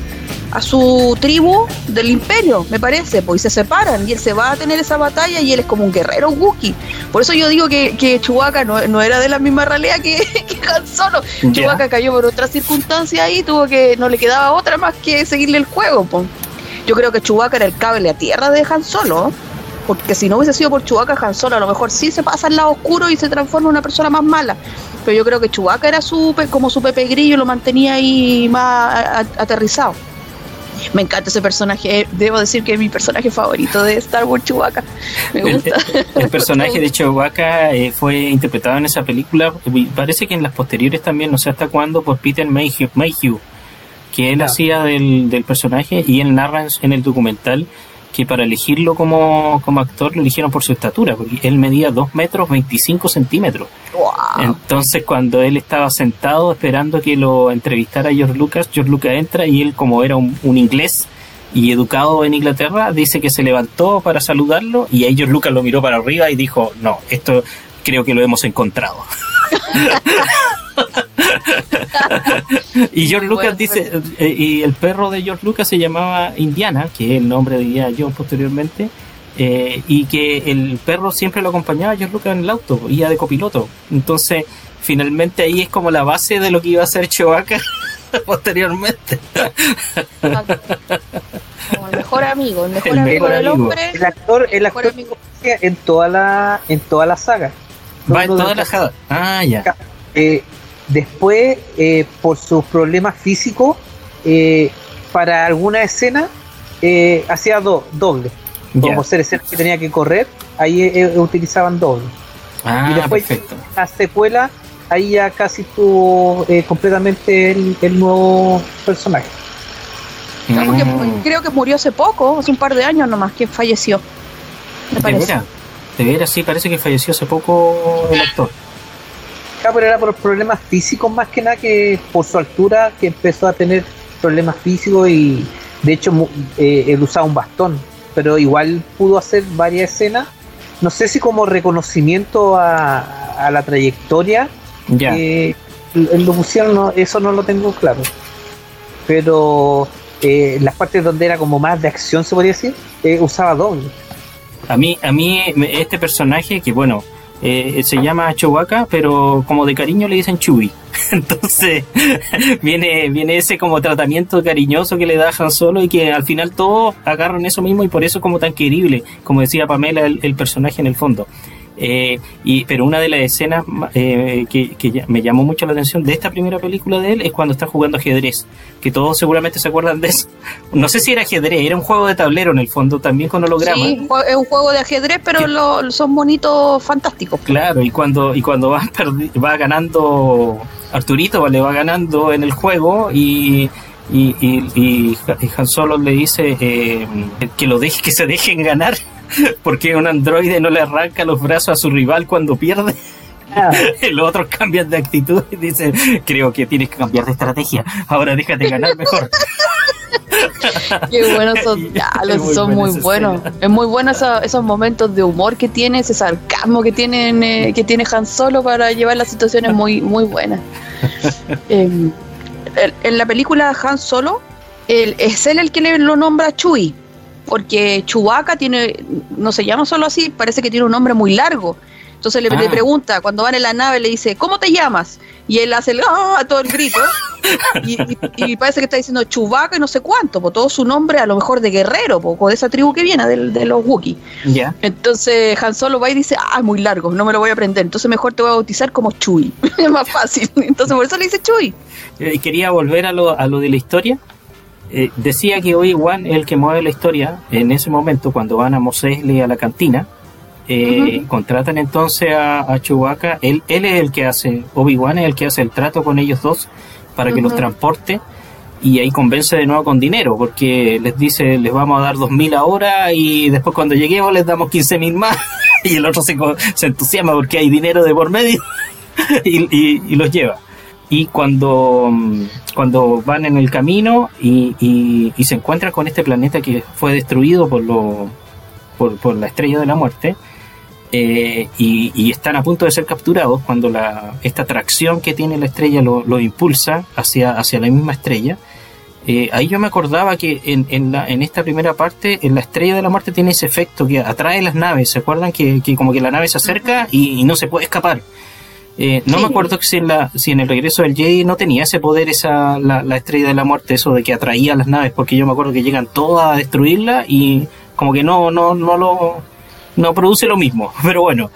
a su tribu del imperio, me parece, pues y se separan y él se va a tener esa batalla y él es como un guerrero Wookiee. Por eso yo digo que, que Chewbacca no, no era de la misma realidad que, (laughs) que Han Solo. Ya. Chewbacca cayó por otra circunstancia ahí, tuvo que, no le quedaba otra más que seguirle el juego, po. Yo creo que Chewbacca era el cable a tierra de Han Solo, porque si no hubiese sido por Chewbacca, Han Solo a lo mejor sí se pasa al lado oscuro y se transforma en una persona más mala. Pero yo creo que Chewbacca era su, como su Pepe Grillo, lo mantenía ahí más aterrizado. Me encanta ese personaje, eh, debo decir que es mi personaje favorito de Star Wars Chewbacca. Me El, gusta. el personaje de (laughs) Chewbacca eh, fue interpretado en esa película, parece que en las posteriores también, no sé hasta cuándo, por Peter Mayhew, Mayhew que él Ya. hacía del, del personaje y él narra en, en el documental que para elegirlo como, como actor lo eligieron por su estatura, porque él medía 2 metros 25 centímetros. Wow. Entonces cuando él estaba sentado esperando que lo entrevistara George Lucas, George Lucas entra y él como era un, un inglés y educado en Inglaterra, dice que se levantó para saludarlo y ahí George Lucas lo miró para arriba y dijo, no, esto creo que lo hemos encontrado. (laughs) (laughs) y George Lucas Bueno, dice, eh, y el perro de George Lucas se llamaba Indiana, que es el nombre de Indiana Jones posteriormente, eh, y que el perro siempre lo acompañaba a George Lucas en el auto, iba de copiloto. Entonces, finalmente ahí es como la base de lo que iba a hacer Chewbacca (laughs) posteriormente. Como el mejor amigo, el mejor El amigo mejor del amigo. hombre. El actor, el Mejor actor amigo. en toda la, en toda la saga. Va en toda la jada. Ah, ya. Eh, después, eh, por sus problemas físicos, eh, para alguna escena eh, hacía do- doble. Como ser escenas que tenía que correr, ahí eh, utilizaban doble. Ah, y después perfecto. la secuela, ahí ya casi tuvo eh, completamente el, el nuevo personaje. No, Mm. creo que murió hace poco, hace un par de años nomás, que falleció. Me De parece. veras, de veras, sí, parece que falleció hace poco el actor. Pero era por problemas físicos más que nada que por su altura que empezó a tener problemas físicos y de hecho eh, él usaba un bastón, pero igual pudo hacer varias escenas. No sé si como reconocimiento a, a la trayectoria Ya. eh, lo pusieron, no, eso no lo tengo claro. Pero eh, las partes donde era como más de acción, se podría decir, eh, usaba doble. A mí, a mí este personaje que bueno, eh, se llama Chewbacca, pero como de cariño le dicen Chewie. (laughs) Entonces (laughs) viene, viene ese como tratamiento cariñoso que le da Han Solo y que al final todos agarran eso mismo y por eso es como tan querible, como decía Pamela, el, el personaje en el fondo. Eh, y, pero una de las escenas eh, que, me llamó mucho la atención de esta primera película de él es cuando está jugando ajedrez, que todos seguramente se acuerdan de eso. (laughs) No sé si era ajedrez, era un juego de tablero en el fondo, también con holograma. Sí, es un juego de ajedrez, pero Que- lo- son bonitos fantásticos. Claro, y cuando, y cuando va, (laughs) va ganando Arturito, le va ganando en el juego y, y, y, y Han Solo le dice eh, que lo deje, que se dejen ganar, (laughs) porque un androide no le arranca los brazos a su rival cuando pierde. Los (laughs) otros cambian de actitud y dicen, creo que tienes que cambiar de estrategia. Ahora déjate ganar mejor. (laughs) Qué buenos son son muy buenos. Es muy bueno esos, momentos de humor que tiene, ese sarcasmo que tienen, eh, que tiene Han Solo para llevar las situaciones muy, muy buenas. Em, en la película Han Solo, es él el que le lo nombra Chewie, porque Chewbacca tiene, no se llama solo así, parece que tiene un nombre muy largo. Entonces le, ah. pregunta, cuando van en la nave, le dice, ¿cómo te llamas? Y él hace el, ¡ah! todo el grito. (laughs) y, parece que está diciendo Chewbacca y no sé cuánto, por todo su nombre a lo mejor de guerrero, o de esa tribu que viene, de, los Wookiee. Entonces Han Solo va y dice, ah, muy largo, no me lo voy a aprender. Entonces mejor te voy a bautizar como Chewie. (laughs) es más fácil. Entonces por eso le dice. Eh, quería volver a lo, a lo de la historia. Eh, decía que Obi-Wan es el que mueve la historia en ese momento cuando van a Mos Eisley a la cantina eh, contratan entonces a, a Chewbacca. Él, él es el que hace, Obi-Wan es el que hace el trato con ellos dos para que los transporte. Y ahí convence de nuevo con dinero, porque les dice, les vamos a dar 2.000 ahora y después cuando lleguemos les damos 15.000 más. (laughs) y el otro se, se, entusiasma porque hay dinero de por medio (laughs) y, los lleva. Y cuando, cuando van en el camino y, y, se encuentran con este planeta que fue destruido por, lo, por, por la estrella de la muerte, eh, y, están a punto de ser capturados cuando la, esta atracción que tiene la estrella lo, impulsa hacia, hacia la misma estrella. Eh, ahí yo me acordaba que en, en, la, en esta primera parte, en la estrella de la muerte tiene ese efecto que atrae las naves. ¿Se acuerdan? Que, que como que la nave se acerca y, no se puede escapar. Eh, no me acuerdo si en, la, si en el regreso del Jedi no tenía ese poder esa la, la, estrella de la muerte, eso de que atraía las naves, porque yo me acuerdo que llegan todas a destruirla y como que no, no, no lo no produce lo mismo. (laughs) Pero bueno,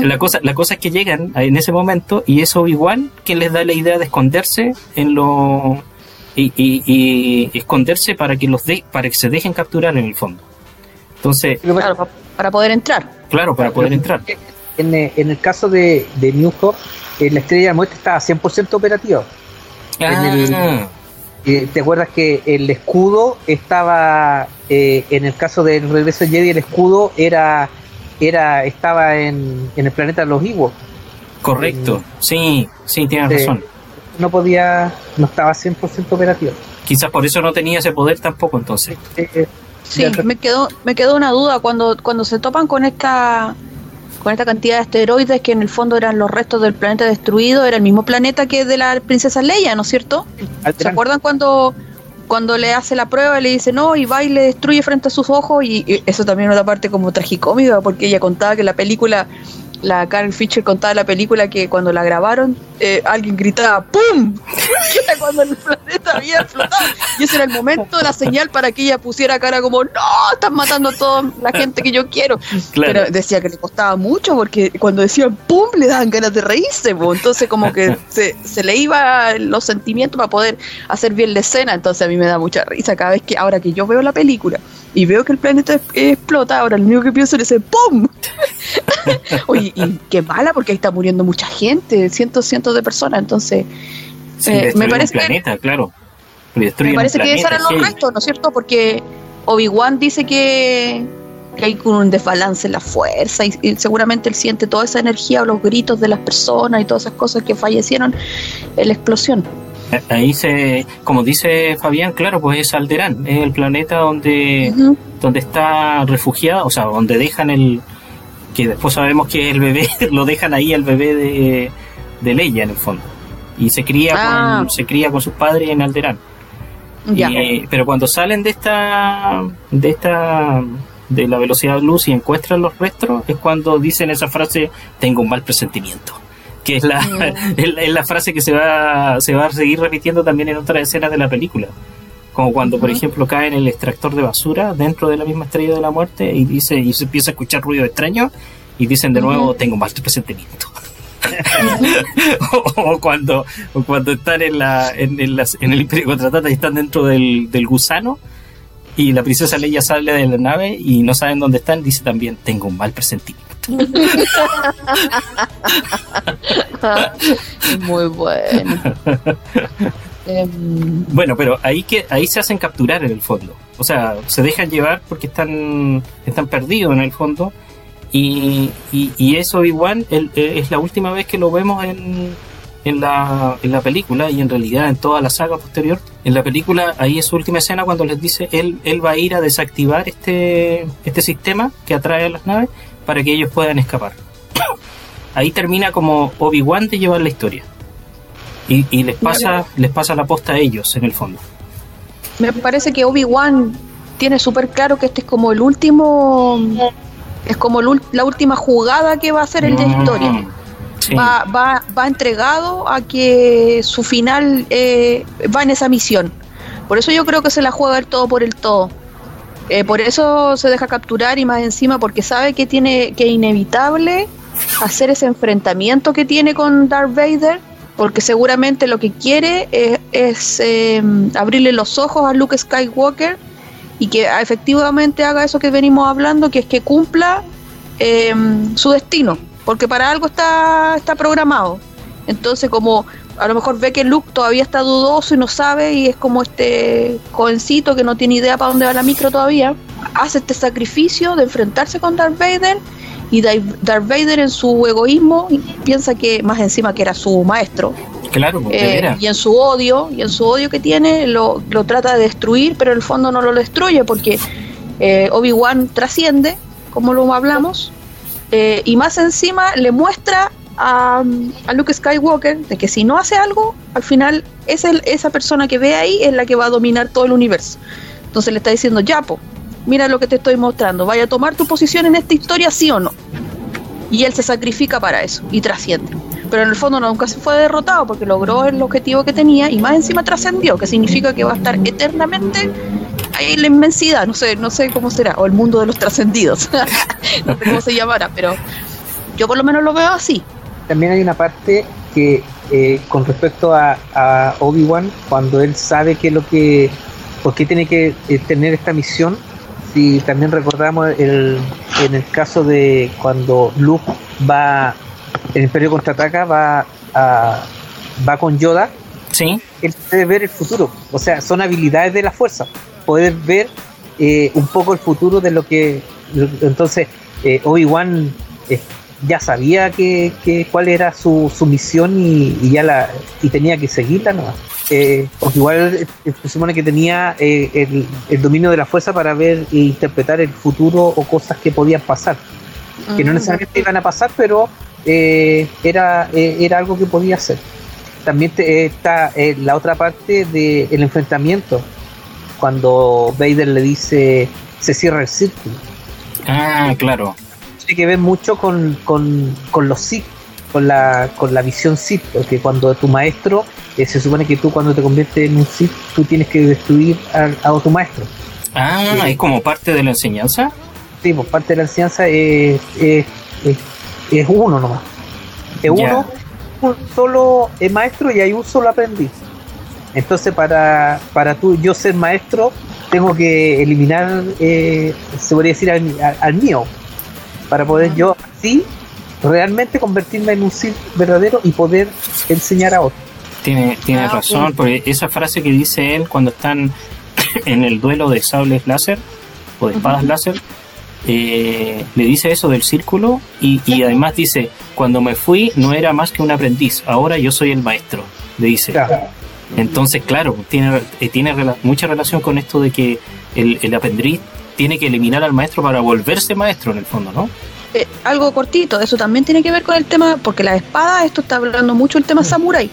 la, cosa, la cosa es que llegan en ese momento y eso igual que les da la idea de esconderse en lo y, y, esconderse para que los de, para que se dejen capturar en el fondo. Entonces, claro, para poder entrar. Claro, para poder entrar. En, en el caso de, de New Hope, eh, la estrella de muerte estaba 100% operativa. Ah. Eh, ¿Te acuerdas que el escudo estaba, eh, en el caso del regreso de Jedi, el escudo era, era estaba en, el planeta de los Iwos? Correcto, sí, sí, tienes razón. No podía, no estaba 100% operativo. Quizás por eso no tenía ese poder tampoco entonces. sí, me quedó, me quedó una duda cuando, cuando se topan con esta con esta cantidad de asteroides que en el fondo eran los restos del planeta destruido, era el mismo planeta que de la princesa Leia, ¿no es cierto? ¿Se acuerdan cuando, cuando le hace la prueba y le dice no y va y le destruye frente a sus ojos? Y, eso también es una parte como tragicómica porque ella contaba que la película la Karen Fisher contaba la película que cuando la grabaron eh, alguien gritaba ¡Pum! (laughs) que era cuando el planeta había explotado y ese era el momento, la señal para que ella pusiera cara como ¡No! Están matando a toda la gente que yo quiero pero decía que le costaba mucho porque cuando decían ¡Pum! le daban ganas de reírse entonces como que (laughs) se, se le iba los sentimientos para poder hacer bien la escena entonces a mí me da mucha risa cada vez que ahora que yo veo la película y veo que el planeta explota, ahora lo único que pienso es ¡pum! (laughs) Oye, y qué mala porque ahí está muriendo mucha gente, cientos, cientos de personas, entonces eh, me parece planeta, claro. Me parece que esos eran los restos, ¿no es cierto? Porque Obi-Wan dice que, hay un desbalance en la fuerza y, seguramente él siente toda esa energía o los gritos de las personas y todas esas cosas que fallecieron en la explosión. Ahí se, como dice Fabián, claro, pues es Alderán, es el planeta donde, donde está refugiado, o sea, donde dejan el, que después sabemos que el bebé, (laughs) lo dejan ahí el bebé de, de Leia en el fondo. Y se cría, con, ah. se cría con sus padres en Alderán. pero cuando salen de esta, de esta, de la velocidad de luz y encuentran los restos, es cuando dicen esa frase, tengo un mal presentimiento que es la, (laughs) es la frase que se va, se va a seguir repitiendo también en otras escenas de la película. Como cuando, por ejemplo, cae en el extractor de basura dentro de la misma estrella de la muerte y dice y se empieza a escuchar ruido extraño y dicen de nuevo, tengo mal presentimiento. (laughs) o, cuando, cuando están en, la, en, en, el Imperio Contratata y están dentro del, del gusano y la princesa Leia sale de la nave y no saben dónde están, dice también, tengo un mal presentimiento. (laughs) Muy bueno. (laughs) Em, bueno, pero ahí que ahí se hacen capturar en el fondo. O sea, se dejan llevar porque están están perdidos en el fondo Y, y, y es Obi-Wan, es la última vez que lo vemos en, en, la, en la película y en realidad en toda la saga posterior. En la película, ahí es su última escena cuando les dice él, él va a ir a desactivar este, este sistema que atrae a las naves para que ellos puedan escapar. (coughs) Ahí termina como Obi-Wan de llevar la historia. Y, y les pasa les pasa la posta a ellos en el fondo. Me parece que Obi-Wan tiene súper claro que este es como el último es como la última jugada que va a hacer el de historia. Mm, va, va, va entregado a que su final eh, va en esa misión. Por eso yo creo que se la juega el todo por el todo. Eh, por eso se deja capturar y más encima porque sabe que tiene que es inevitable hacer ese enfrentamiento que tiene con Darth Vader porque seguramente lo que quiere es, em, abrirle los ojos a Luke Skywalker y que efectivamente haga eso que venimos hablando, que es que cumpla em, su destino, porque para algo está, está programado. Entonces, como a lo mejor ve que Luke todavía está dudoso y no sabe, y es como este jovencito que no tiene idea para dónde va la micro todavía, hace este sacrificio de enfrentarse con Darth Vader y Darth Vader en su egoísmo piensa que más encima que era su maestro. Claro, eh, y en su odio, y en su odio que tiene, lo, lo, trata de destruir, pero en el fondo no lo destruye porque eh, Obi-Wan trasciende, como lo hablamos, eh, y más encima le muestra a, a, Luke Skywalker de que si no hace algo, al final es esa persona que ve ahí es la que va a dominar todo el universo. Entonces le está diciendo, Yapo, mira lo que te estoy mostrando, vaya a tomar tu posición en esta historia, sí o no. Y él se sacrifica para eso y trasciende. Pero en el fondo nunca se fue derrotado porque logró el objetivo que tenía y más encima trascendió, que significa que va a estar eternamente ahí en la inmensidad, no sé, no sé cómo será, o el mundo de los trascendidos, (laughs) no sé cómo se llamará, pero yo por lo menos lo veo así. También hay una parte que eh, con respecto a, Obi-Wan, cuando él sabe que lo que, por qué tiene que eh, tener esta misión, si también recordamos el, en el caso de cuando Luke va, el Imperio contraataca, va a, va con Yoda, sí. él puede ver el futuro. O sea, son habilidades de la fuerza. Poder ver eh, un poco el futuro de lo que. Entonces, eh, Obi-Wan eh, ya sabía que, que, cuál era su, su misión y, y, ya la y tenía que seguirla, ¿no? Eh, porque igual eh, se supone que tenía eh, el, el, dominio de la fuerza para ver e interpretar el futuro o cosas que podían pasar, que no necesariamente iban a pasar, pero eh, era, eh, era algo que podía hacer. También te, está la otra parte del de enfrentamiento, cuando Vader le dice se cierra el círculo. Ah, claro. Tiene que ver mucho con, con, con los Sith con la, con la visión Sith, porque cuando tu maestro, eh, se supone que tú cuando te conviertes en un Sith, tú tienes que destruir a, a tu maestro. Ah, eh, ¿es como parte de la enseñanza? Sí, pues parte de la enseñanza es, es, es, es uno nomás. Es uno, un solo maestro y hay un solo aprendiz. Entonces para, para tú, yo ser maestro, tengo que eliminar, eh, se podría decir, al, al, al mío, para poder yo así realmente convertirme en un Sith verdadero y poder enseñar a otros. Tiene, tiene ah, razón, porque esa frase que dice él cuando están (coughs) en el duelo de sables láser o de espadas uh -huh. láser, eh, le dice eso del círculo y, y, además dice, cuando me fui no era más que un aprendiz, ahora yo soy el maestro, le dice. Claro. Entonces, claro, tiene, eh, tiene rela mucha relación con esto de que el, el aprendiz tiene que eliminar al maestro para volverse maestro en el fondo, ¿no? Eh, algo cortito, eso también tiene que ver con el tema, porque la espada, esto está hablando mucho el tema samurai.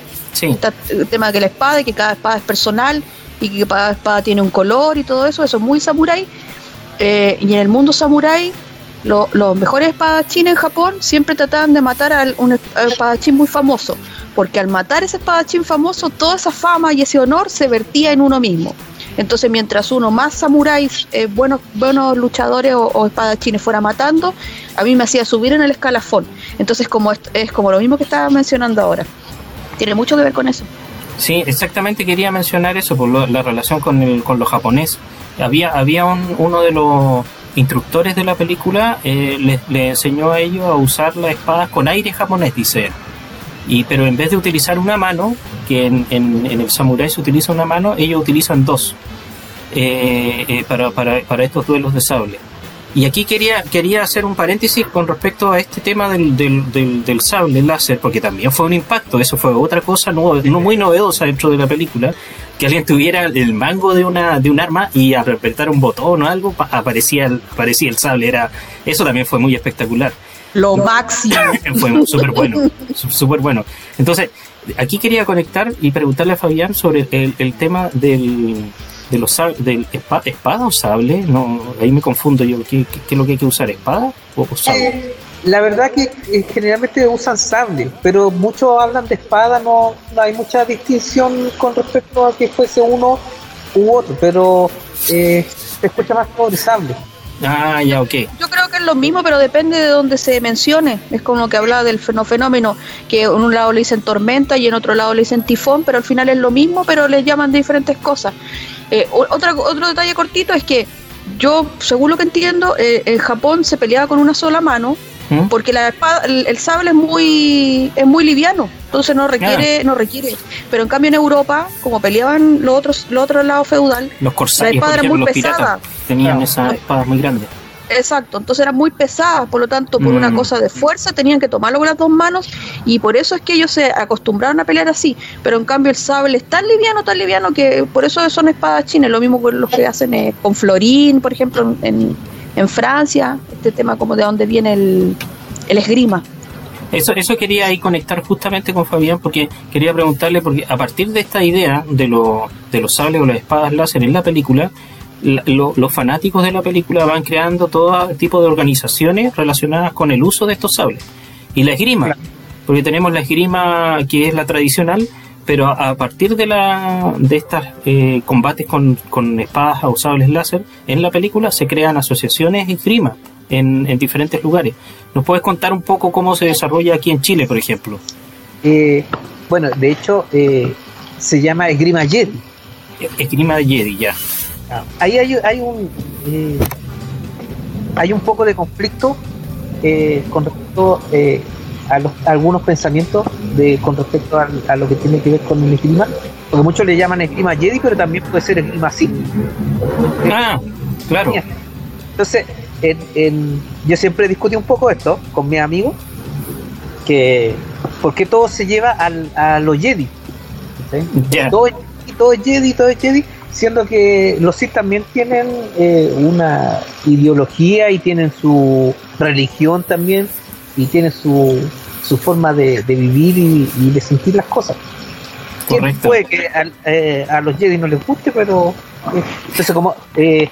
El tema de que la espada, y que cada espada es personal y que cada espada tiene un color y todo eso, eso es muy samurai. Eh, y en el mundo samurai, lo, los mejores espadachines en Japón siempre trataban de matar a un espadachín muy famoso, porque al matar ese espadachín famoso, toda esa fama y ese honor se vertía en uno mismo. Entonces, mientras uno más samuráis, eh, buenos, buenos luchadores o, o, espadachines fuera matando, a mí me hacía subir en el escalafón. Entonces, como es, es como lo mismo que estaba mencionando ahora. Tiene mucho que ver con eso. Sí, exactamente quería mencionar eso, por la relación con, el, con lo japonés. Había, había un, uno de los instructores de la película, eh, le, enseñó a ellos a usar las espadas con aire japonés, dice. Y, pero en vez de utilizar una mano, que en, en, en el samurái se utiliza una mano, ellos utilizan dos eh, eh, para, para, para, estos duelos de sable. Y aquí quería, quería hacer un paréntesis con respecto a este tema del, del, del, del sable láser, porque también fue un impacto, eso fue otra cosa no, no muy novedosa dentro de la película, que alguien tuviera el mango de una de un arma y al apretar un botón o algo aparecía el, aparecía el sable, era eso también fue muy espectacular. Lo máximo. (laughs) fue súper bueno, súper bueno. Entonces, aquí quería conectar y preguntarle a Fabián sobre el, el tema del de los del espada, o sable, no, ahí me confundo yo, ¿qué, es lo que hay que usar? ¿Espada o, sable? Eh, la verdad que eh, generalmente usan sable, pero muchos hablan de espada, no, hay mucha distinción con respecto a que fuese uno u otro, pero eh, se escucha más como de sable. Ah, ya, ok. Yo creo que es lo mismo, pero depende de donde se mencione. Es como que habla del fenómeno, que en un lado le dicen tormenta y en otro lado le dicen tifón, pero al final es lo mismo, pero les llaman diferentes cosas. Eh, otra, otro detalle cortito es que yo, según lo que entiendo, eh, en Japón se peleaba con una sola mano ¿Mm? porque la espada, el, sable es muy es muy liviano, entonces no requiere no requiere. Pero en cambio en Europa, como peleaban los otros los otros lados feudal, los corsarios, la espada era muy pesada. Tenían esa espada muy grande. Exacto, entonces era muy pesada, por lo tanto, por una mm. cosa de fuerza tenían que tomarlo con las dos manos y por eso es que ellos se acostumbraron a pelear así, pero en cambio el sable es tan liviano, tan liviano que por eso son espadas chinas, lo mismo con los que hacen eh, con Florín, por ejemplo, en, en, Francia, este tema como de dónde viene el, el esgrima. Eso, eso quería ahí conectar justamente con Fabián porque quería preguntarle, porque a partir de esta idea de, lo, de los sables o las espadas láser en la película, los fanáticos de la película van creando todo tipo de organizaciones relacionadas con el uso de estos sables. Y la esgrima, porque tenemos la esgrima que es la tradicional, pero a, partir de la de estos eh, combates con, con, espadas o sables láser, en la película se crean asociaciones esgrima en, en diferentes lugares. ¿Nos puedes contar un poco cómo se desarrolla aquí en Chile, por ejemplo? Eh, bueno, de hecho, eh, se llama esgrima Jedi. Esgrima Jedi, ya. Ahí hay, hay un eh, hay un poco de conflicto eh, con respecto eh, a, los, algunos pensamientos de con respecto a, lo que tiene que ver con el esgrima, porque muchos le llaman esgrima Jedi, pero también puede ser esgrima Sith. Ah, claro. Entonces, yo siempre discutí un poco esto con mis amigos, que porque todo se lleva al, a los Jedi. Todo, todo es Jedi, todo es Jedi, siendo que los Sith también tienen eh, una ideología y tienen su religión también y tienen su, su forma de, vivir y, de sentir las cosas. Correcto. puede que eh, a, los Jedi no les guste, pero eh, entonces como eh,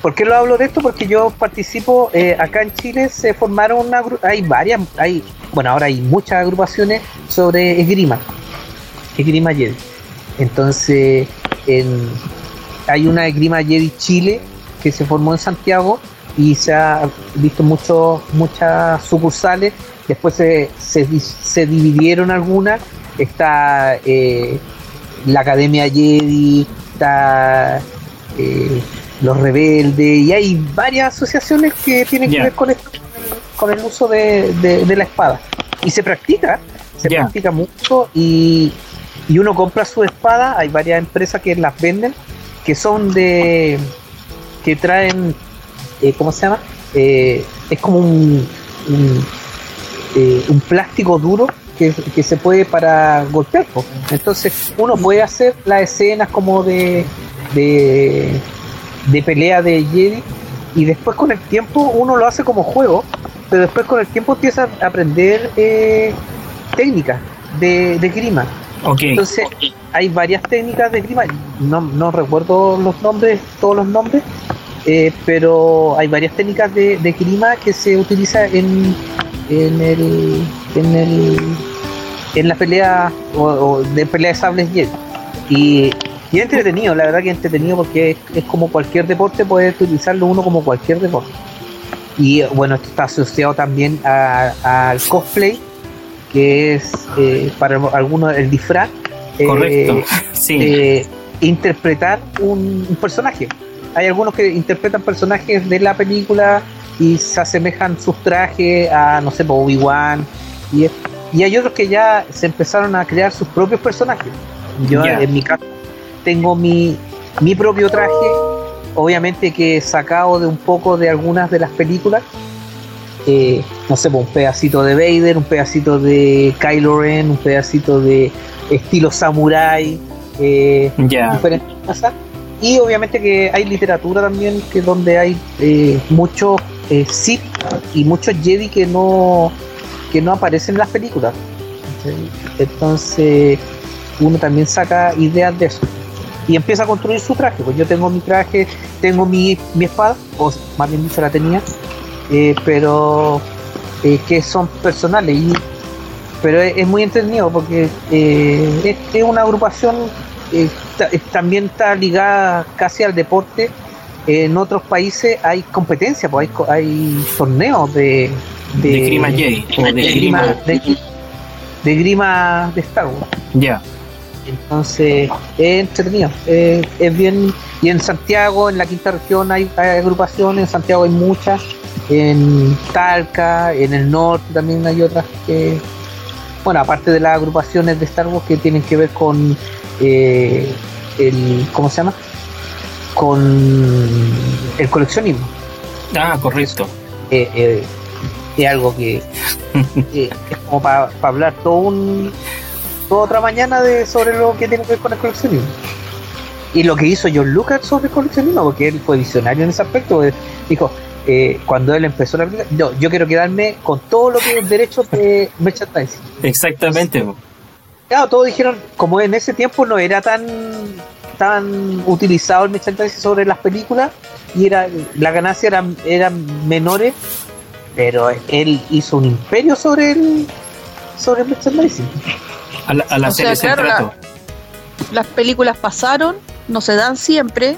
¿Por qué lo hablo de esto? Porque yo participo acá en Chile se formaron una hay varias hay bueno ahora hay muchas agrupaciones sobre esgrima esgrima Jedi entonces hay una esgrima Jedi Chile que se formó en Santiago y se ha visto mucho, muchas sucursales. Después se, se, dividieron algunas. Está eh, la Academia Jedi, está eh, Los Rebeldes, y hay varias asociaciones que tienen que ver con esto, con el uso de, la espada. Y se practica, se practica mucho y, y uno compra su espada, hay varias empresas que las venden, que son de, que traen, eh, ¿cómo se llama? Eh, es como un, un, eh, plástico duro que, se puede para golpear. Entonces uno puede hacer las escenas como de, de, de pelea de Jedi y después con el tiempo uno lo hace como juego, pero después con el tiempo empieza a aprender técnicas de, de grima entonces, hay varias técnicas de clima, no, no recuerdo los nombres, todos los nombres, eh, pero hay varias técnicas de, de clima que se utiliza en, en el en el en la pelea o, de pelea de sables y, y es entretenido, la verdad que es entretenido porque es, como cualquier deporte, puede utilizarlo uno como cualquier deporte. Y bueno, esto está asociado también al cosplay, que es eh, para algunos el disfraz. Eh, Correcto, (laughs) sí. Interpretar un, personaje. Hay algunos que interpretan personajes de la película y se asemejan sus trajes a, no sé, Obi-Wan. Y, y hay otros que ya se empezaron a crear sus propios personajes. Yo, en mi caso, tengo mi, mi propio traje obviamente que sacado de un poco de algunas de las películas. Eh, no sé, pues, un pedacito de Vader, un pedacito de Kylo Ren, un pedacito de estilo samurai, eh, Ya. diferentes cosas. Y obviamente que hay literatura también, que donde hay eh, muchos eh, Sith y muchos Jedi que no, que no aparecen en las películas. Entonces uno también saca ideas de eso. Y empieza a construir su traje. Pues yo tengo mi traje, tengo mi, mi espada, o más bien dicho la tenía, eh, pero eh, que son personales. Y, pero es, es muy entretenido porque eh, es, es una agrupación eh, ta- también está ligada casi al deporte. En otros países hay competencia, pues hay, torneos de, De Grima Jedi, o de de grima, de, de grima de Star Wars. Ya. Entonces, es entretenido. eh, es bien. Y en Santiago, en la quinta región, hay, hay agrupaciones. En Santiago hay muchas. En Talca, en el norte también hay otras que. Bueno, aparte de las agrupaciones de Star Wars que tienen que ver con. eh, el, ¿Cómo se llama? Con el coleccionismo. Ah, correcto. Eh, eh, es algo que (laughs) es como para hablar todo un toda otra mañana de sobre lo que tiene que ver con el coleccionismo y lo que hizo John Lucas sobre el coleccionismo porque él fue visionario en ese aspecto dijo eh, cuando él empezó la película yo, yo quiero quedarme con todo lo que es derechos de (laughs) merchandising Exactamente. claro todos dijeron como en ese tiempo no era tan tan utilizado el merchandising sobre las películas y era las ganancias eran, eran menores pero él hizo un imperio sobre el sobre el merchandising Al, al O hacer sea, claro, la-. Las películas pasaron, no se dan siempre,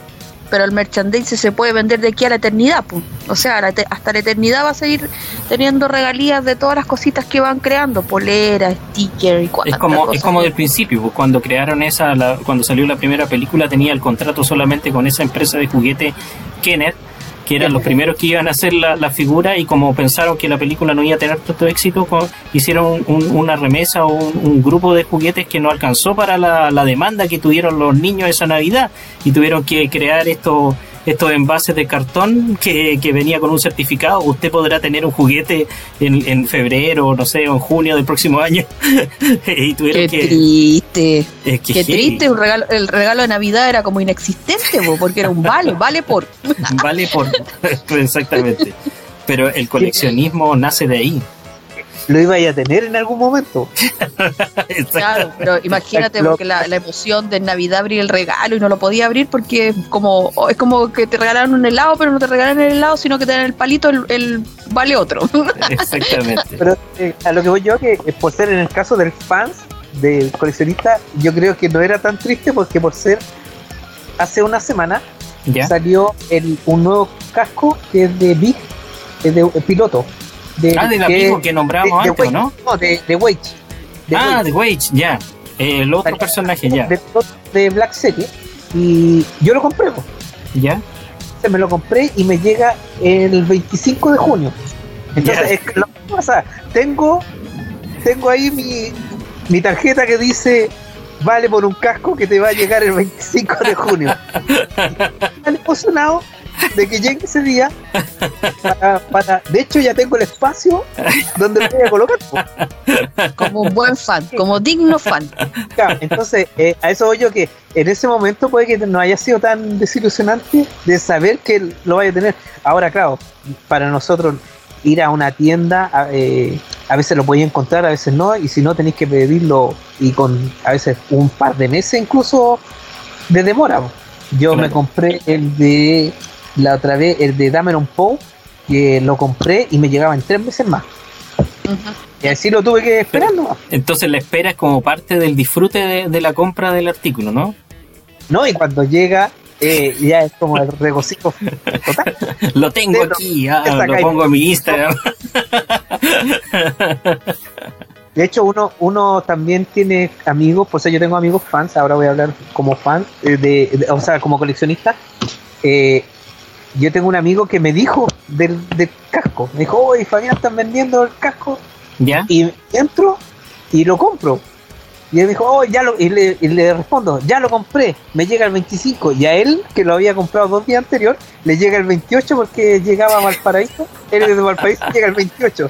pero el merchandising se puede vender de aquí a la eternidad. pues. O sea, la hasta la eternidad va a seguir teniendo regalías de todas las cositas que van creando, poleras, stickers y Es cuantas como, cosas. es como del principio, pues, cuando crearon esa, la- cuando salió la primera película tenía el contrato solamente con esa empresa de juguete Kenneth, que eran los primeros que iban a hacer la, la figura y como pensaron que la película no iba a tener tanto éxito, hicieron un- una remesa o un, un grupo de juguetes que no alcanzó para la, la demanda que tuvieron los niños esa Navidad y tuvieron que crear estos estos envases de cartón que, que venía con un certificado. Usted podrá tener un juguete en, en febrero, no sé, o en junio del próximo año. (laughs) y tuvieron Qué que... triste. Que Qué triste, un regalo, el regalo de Navidad era como inexistente, po, porque era un vale, vale por. (laughs) Vale por. (laughs) Exactamente. Pero el coleccionismo nace de ahí. Lo iba a tener en algún momento. (laughs) Claro, pero imagínate porque la, la emoción de Navidad abrir el regalo y no lo podía abrir porque es como es como que te regalaron un helado, pero no te regalaron el helado, sino que te dan el palito, el, el vale otro. (laughs) Exactamente. pero eh, a lo que voy yo que eh, por ser en el caso del fans del coleccionista yo creo que no era tan triste porque por ser hace una semana ¿Ya? salió el, un nuevo casco que es de Big es de, piloto de, Ah, del que- amigo que de- de antes. ¿no? no de, de Wade de Ah, de Wage, ya. El otro personaje, ya. de, de Black Series y yo lo compré. ¿Ya? Se me lo compré y me llega el 25 de junio. Entonces, es que lo que pasa, tengo, tengo ahí mi, mi tarjeta que dice vale por un casco que te va a llegar el 25 de junio. (laughs) Estoy emocionado de que llegue ese día para, para- de hecho ya tengo el espacio donde lo voy a colocar. como un buen fan, como digno fan. Claro, entonces, eh, a eso voy yo que en ese momento puede que no haya sido tan desilusionante de saber que lo vaya a tener. Ahora, claro, para nosotros ir a una tienda, a, eh, a veces lo podéis encontrar, a veces no, y si no tenéis que pedirlo y con a veces un par de meses incluso de demora. Yo Claro. me compré el de la otra vez, el de Dameron Poe, que lo compré y me llegaba en tres meses más. Y así lo tuve que esperar. Entonces la espera es como parte del disfrute de, de la compra del artículo, ¿no? ¿no? Y cuando llega, eh, ya es como el regocijo total. (laughs) Lo tengo aquí, ah, lo pongo en mi Instagram. De hecho, uno, uno también tiene amigos, por eso yo tengo amigos fans, ahora voy a hablar como fan, eh, de, de- o sea, como coleccionista. Eh, yo tengo un amigo que me dijo del, del casco, me dijo, oye, Fabián, están vendiendo el casco, ¿Ya? y entro y lo compro. Y él dijo, oh, ya lo, y le, y le respondo, ya lo compré, me llega el 25. Y a él, que lo había comprado dos días anterior, le llega el 28 porque llegaba a Valparaíso. Él es de Valparaíso, llega el 28.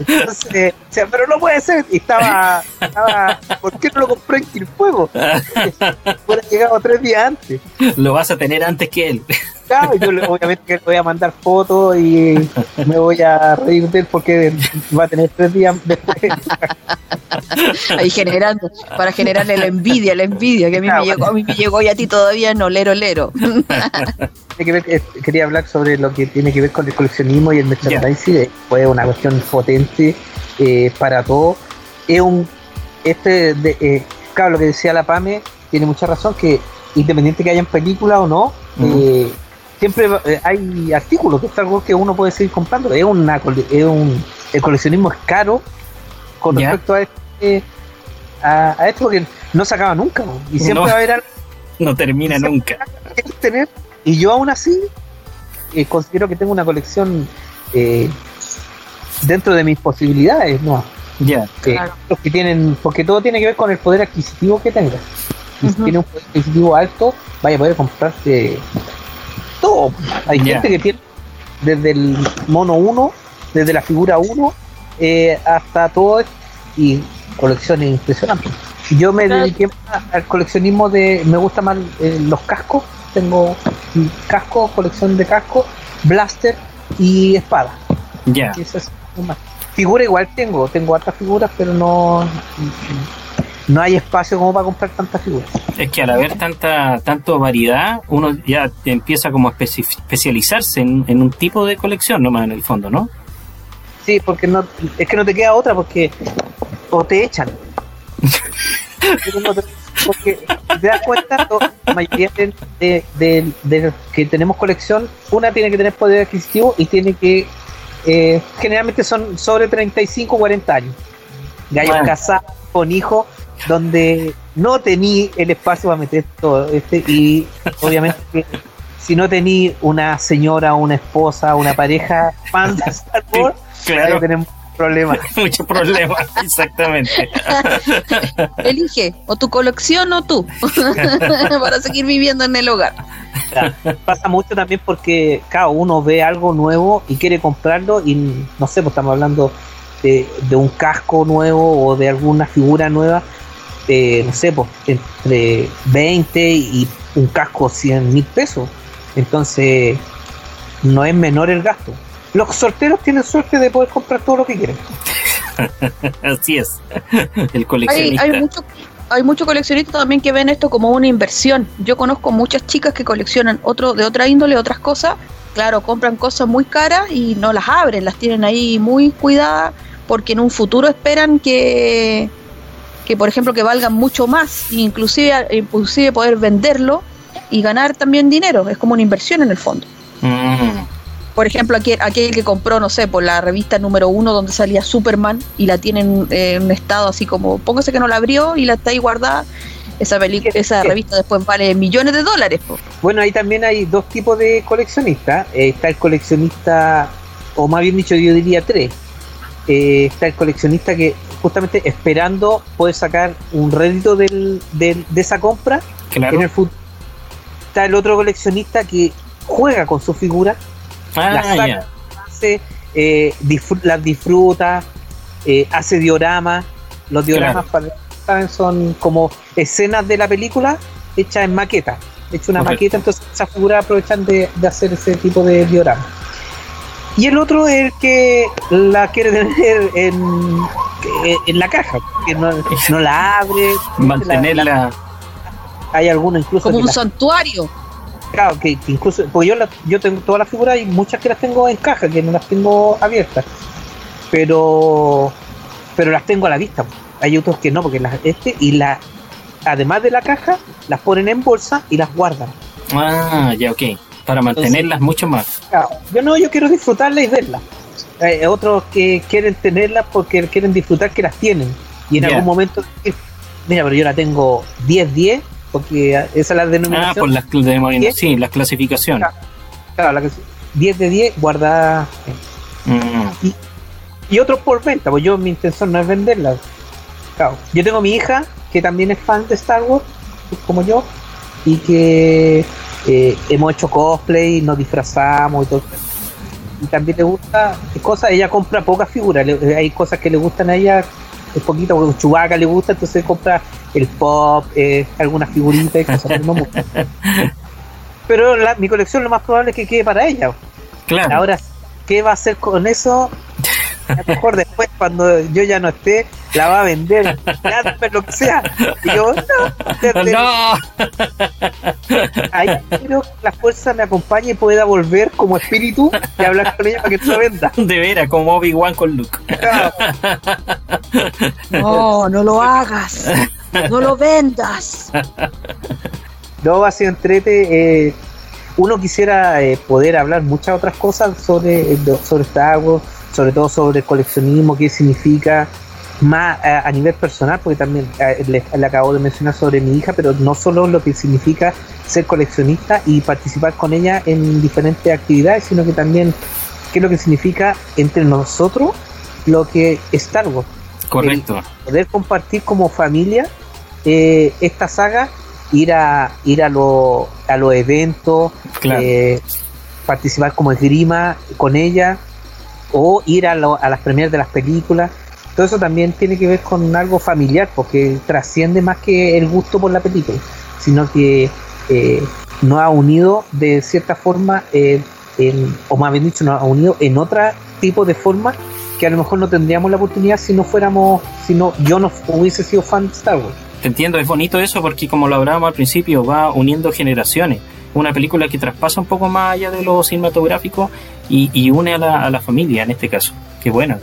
Entonces, o sea, pero no puede ser. Y estaba, estaba ¿por qué no lo compré en Quilfuego? (laughs) Hubiera llegado tres días antes. Lo vas a tener antes que él. Claro, yo le- obviamente que le voy a mandar fotos y me voy a reír de él porque va a tener tres días después. (laughs) Ahí generando, para generarle la envidia, la envidia que a mí Claro. me llegó, a mí me llegó y a ti todavía no, lero, lero. (laughs) Tiene que ver, eh, quería hablar sobre lo que tiene que ver con el coleccionismo y el merchandising. eh, Fue una cuestión potente eh, para todos. Es un. Este, de, eh, claro, lo que decía la PAME tiene mucha razón, que independiente que hayan películas o no, eh, siempre eh, hay artículos, que es algo que uno puede seguir comprando. Es una, cole- es un, el coleccionismo es caro con Ya. respecto a este. A, a esto porque no se acaba nunca ¿no? y siempre No. va a haber algo No termina nunca. tener y yo aún así eh, considero que tengo una colección eh, dentro de mis posibilidades no Ya. Eh, Claro. los que tienen porque todo tiene que ver con el poder adquisitivo que tengas y si Ujú. tienes un poder adquisitivo alto vaya a poder comprarte todo hay gente que tiene desde el mono 1 desde la figura 1 eh, hasta todo y colecciones impresionantes yo me Claro. dediqué más al coleccionismo de me gusta más eh, los cascos tengo casco colección de cascos blaster y espada Ya. y eso es más. Figura igual tengo, tengo hartas figuras, pero no no hay espacio como para comprar tantas figuras. Es que al haber tanta tanto variedad, uno ya empieza como a especi- especializarse en, en un tipo de colección nomás en el fondo, ¿no? Sí, porque no es que no te queda otra porque o te echan. (laughs) Porque te das cuenta, la mayoría de, de- de- que tenemos colección, una tiene que tener poder adquisitivo y tiene que eh, generalmente son sobre 35 40 años. Gallos Bueno. casados con hijos donde no tení el espacio para meter todo este y obviamente si no tení una señora, una esposa, una pareja fan de Star Wars, Claro. tenemos problemas. (laughs) Muchos problemas, (laughs) exactamente. (laughs) Elige, o tu colección o tú, para seguir viviendo en el hogar. Pasa mucho también porque cada uno ve algo nuevo y quiere comprarlo y no sé, pues estamos hablando de, de un casco nuevo o de alguna figura nueva, eh, no sé, pues entre 20 y un casco 100 mil pesos. Entonces, no es menor el gasto. Los solteros tienen suerte de poder comprar todo lo que quieren. (laughs) Así es. (laughs) El Hay, coleccionista. hay muchos hay muchos coleccionistas también que ven esto como una inversión. Yo conozco muchas chicas que coleccionan otro de otra índole, otras cosas. Claro, compran cosas muy caras y no las abren, las tienen ahí muy cuidadas porque en un futuro esperan que, que por ejemplo, que valgan mucho más, e inclusive, inclusive poder venderlo y ganar también dinero. Es como una inversión en el fondo. Mm, Por ejemplo, aquel, aquel que compró, no sé, por la revista número uno donde salía Superman y la tiene en, en un estado así como, póngase que no la abrió y la está ahí guardada. Esa, peli- esa revista después vale millones de dólares. po. Bueno, ahí también hay dos tipos de coleccionistas. Eh, está el coleccionista, o más bien dicho, yo diría tres. Eh, está el coleccionista que justamente esperando poder sacar un rédito del, del- de esa compra claro. en el futuro. Está el otro coleccionista que juega con sus figuras, Ah, la saca. ya. hace, eh, disfr- las disfruta, eh, hace dioramas. Los dioramas para saben son como escenas de la película hechas en maqueta. Hecho una maqueta, entonces esas figuras aprovechan de, de hacer ese tipo de diorama. Y el otro es el que la quiere tener en, en la caja, que no, no la abre. la- Mantenerla. hay algunos incluso Como un las- santuario. Claro, que, que incluso, porque yo, la- yo tengo todas las figuras y muchas que las tengo en caja, que no las tengo abiertas. Pero pero las tengo a la vista. Hay otros que no, porque las este y la además de la caja, las ponen en bolsa y las guardan. Ah, ya, ok. Para mantenerlas mucho más. Claro, yo no, yo quiero disfrutarlas y verlas. Hay otros que quieren tenerlas porque quieren disfrutar que las tienen. Y en algún momento mira, pero yo la tengo 10-10, porque esa es la Ah, denominación. por las, cl- de- ¿Qué? sí, las clasificaciones. Claro, la que- 10 de 10 guardadas. Mm, y otros por venta, pues yo mi intención no es venderlas. Claro. Yo tengo mi hija, que también es fan de Star Wars, como yo, y que eh, hemos hecho cosplay, nos disfrazamos y todo. Y también le gusta cosas, ella compra pocas figuras, le- hay cosas que le gustan a ella, es poquito, porque Chubaca le gusta, entonces compra el pop, eh, algunas figuritas y cosas, pero no mucho. (laughs) Pero la- mi colección lo más probable es que quede para ella. Claro. Ahora, ¿qué va a hacer con eso? A lo mejor después, cuando yo ya no esté, la va a vender, pero (laughs) lo que sea. Y yo, no, desde- (laughs) no. ahí quiero que la fuerza me acompañe y pueda volver como espíritu y hablar con ella para que la venda. (laughs) De veras, como Obi-Wan con Luke. No, no lo hagas. No lo vendas. No, ha sido entrete. eh, uno quisiera eh, poder hablar muchas otras cosas sobre, eh, sobre Star Wars, sobre todo sobre el coleccionismo, qué significa, más a, a nivel personal, porque también eh, le, le acabo de mencionar sobre mi hija, pero no solo lo que significa ser coleccionista y participar con ella en diferentes actividades, sino que también qué es lo que significa entre nosotros lo que es Star Wars Correcto. poder compartir como familia eh, esta saga, ir a ir a, lo- a los eventos, Claro. eh, participar como esgrima con ella, o ir a, lo- a las premieres de las películas. Todo eso también tiene que ver con algo familiar, porque trasciende más que el gusto por la película, sino que eh, nos ha unido de cierta forma, eh, o más bien dicho, nos ha unido en otra tipo de forma que a lo mejor no tendríamos la oportunidad si no fuéramos, si no, yo no hubiese sido fan de Star Wars. Te entiendo, es bonito eso porque como lo hablábamos al principio, va uniendo generaciones. Una película que traspasa un poco más allá de lo cinematográfico y, y une a la, a la familia en este caso. Qué bueno.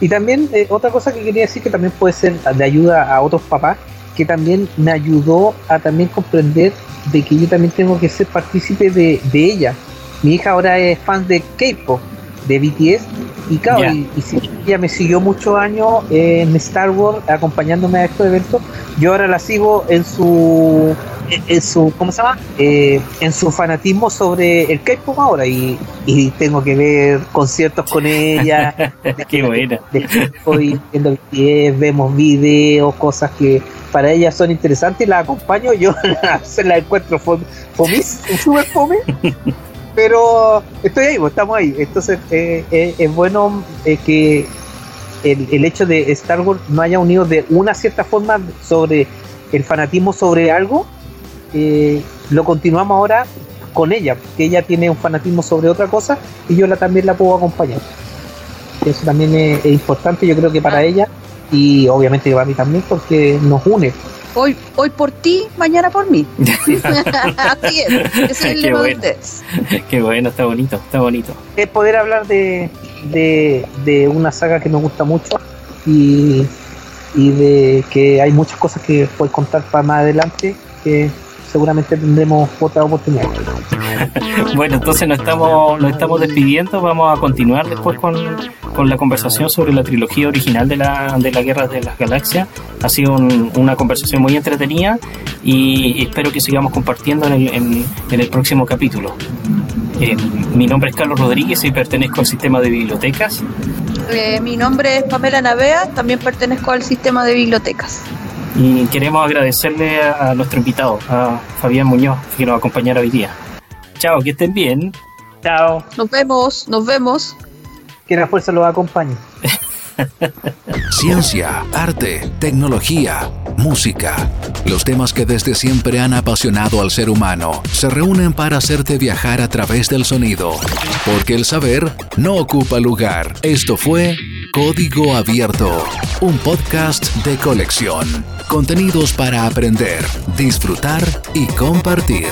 Y también eh, otra cosa que quería decir que también puede ser de ayuda a otros papás, que también me ayudó a también comprender de que yo también tengo que ser partícipe de, de ella. Mi hija ahora es fan de K-pop, de BTS, y claro, y, y si ella me siguió muchos años en Star Wars acompañándome a estos eventos, yo ahora la sigo en su en- en su ¿cómo se llama? Eh, en su fanatismo sobre el K-pop ahora y, y tengo que ver conciertos con ella (laughs) Qué buena. estoy viendo BTS, vemos videos, cosas que para ella son interesantes y la acompaño, yo (laughs) se la encuentro fome, fomis, súper fome, (laughs) pero estoy ahí, pues, estamos ahí, entonces eh, eh, es bueno eh, que el, el hecho de Star Wars no haya unido de una cierta forma sobre el fanatismo sobre algo, eh, lo continuamos ahora con ella, que ella tiene un fanatismo sobre otra cosa y yo la también la puedo acompañar. Eso también es, es importante, yo creo que para ella y obviamente para mí también porque nos une. Hoy, hoy por ti, mañana por mí. (laughs) (laughs) Así es. Ese es el Qué bueno. (laughs) Qué bueno, está bonito, está bonito. Es poder hablar de, de, de una saga que me gusta mucho y, y de que hay muchas cosas que puedes contar para más adelante que seguramente tendremos otra oportunidad. (laughs) Bueno, entonces nos estamos, nos estamos despidiendo. Vamos a continuar después con, con la conversación sobre la trilogía original de la, de la Guerra de las Galaxias. Ha sido un- una conversación muy entretenida y espero que sigamos compartiendo en el, en- en el próximo capítulo. Eh, mi nombre es Carlos Rodríguez y pertenezco al sistema de bibliotecas. Eh, mi nombre es Pamela Navea, también pertenezco al sistema de bibliotecas. Y queremos agradecerle a, nuestro invitado, a Fabián Muñoz, que nos acompañará hoy día. Chao, que estén bien. Chao, Nos vemos, nos vemos. que la fuerza los acompañe. (laughs) Ciencia, arte, tecnología, música. Los temas que desde siempre han apasionado al ser humano se reúnen para hacerte viajar a través del sonido. Porque el saber no ocupa lugar. Esto fue Código Abierto, un podcast de colección. Contenidos para aprender, disfrutar y compartir.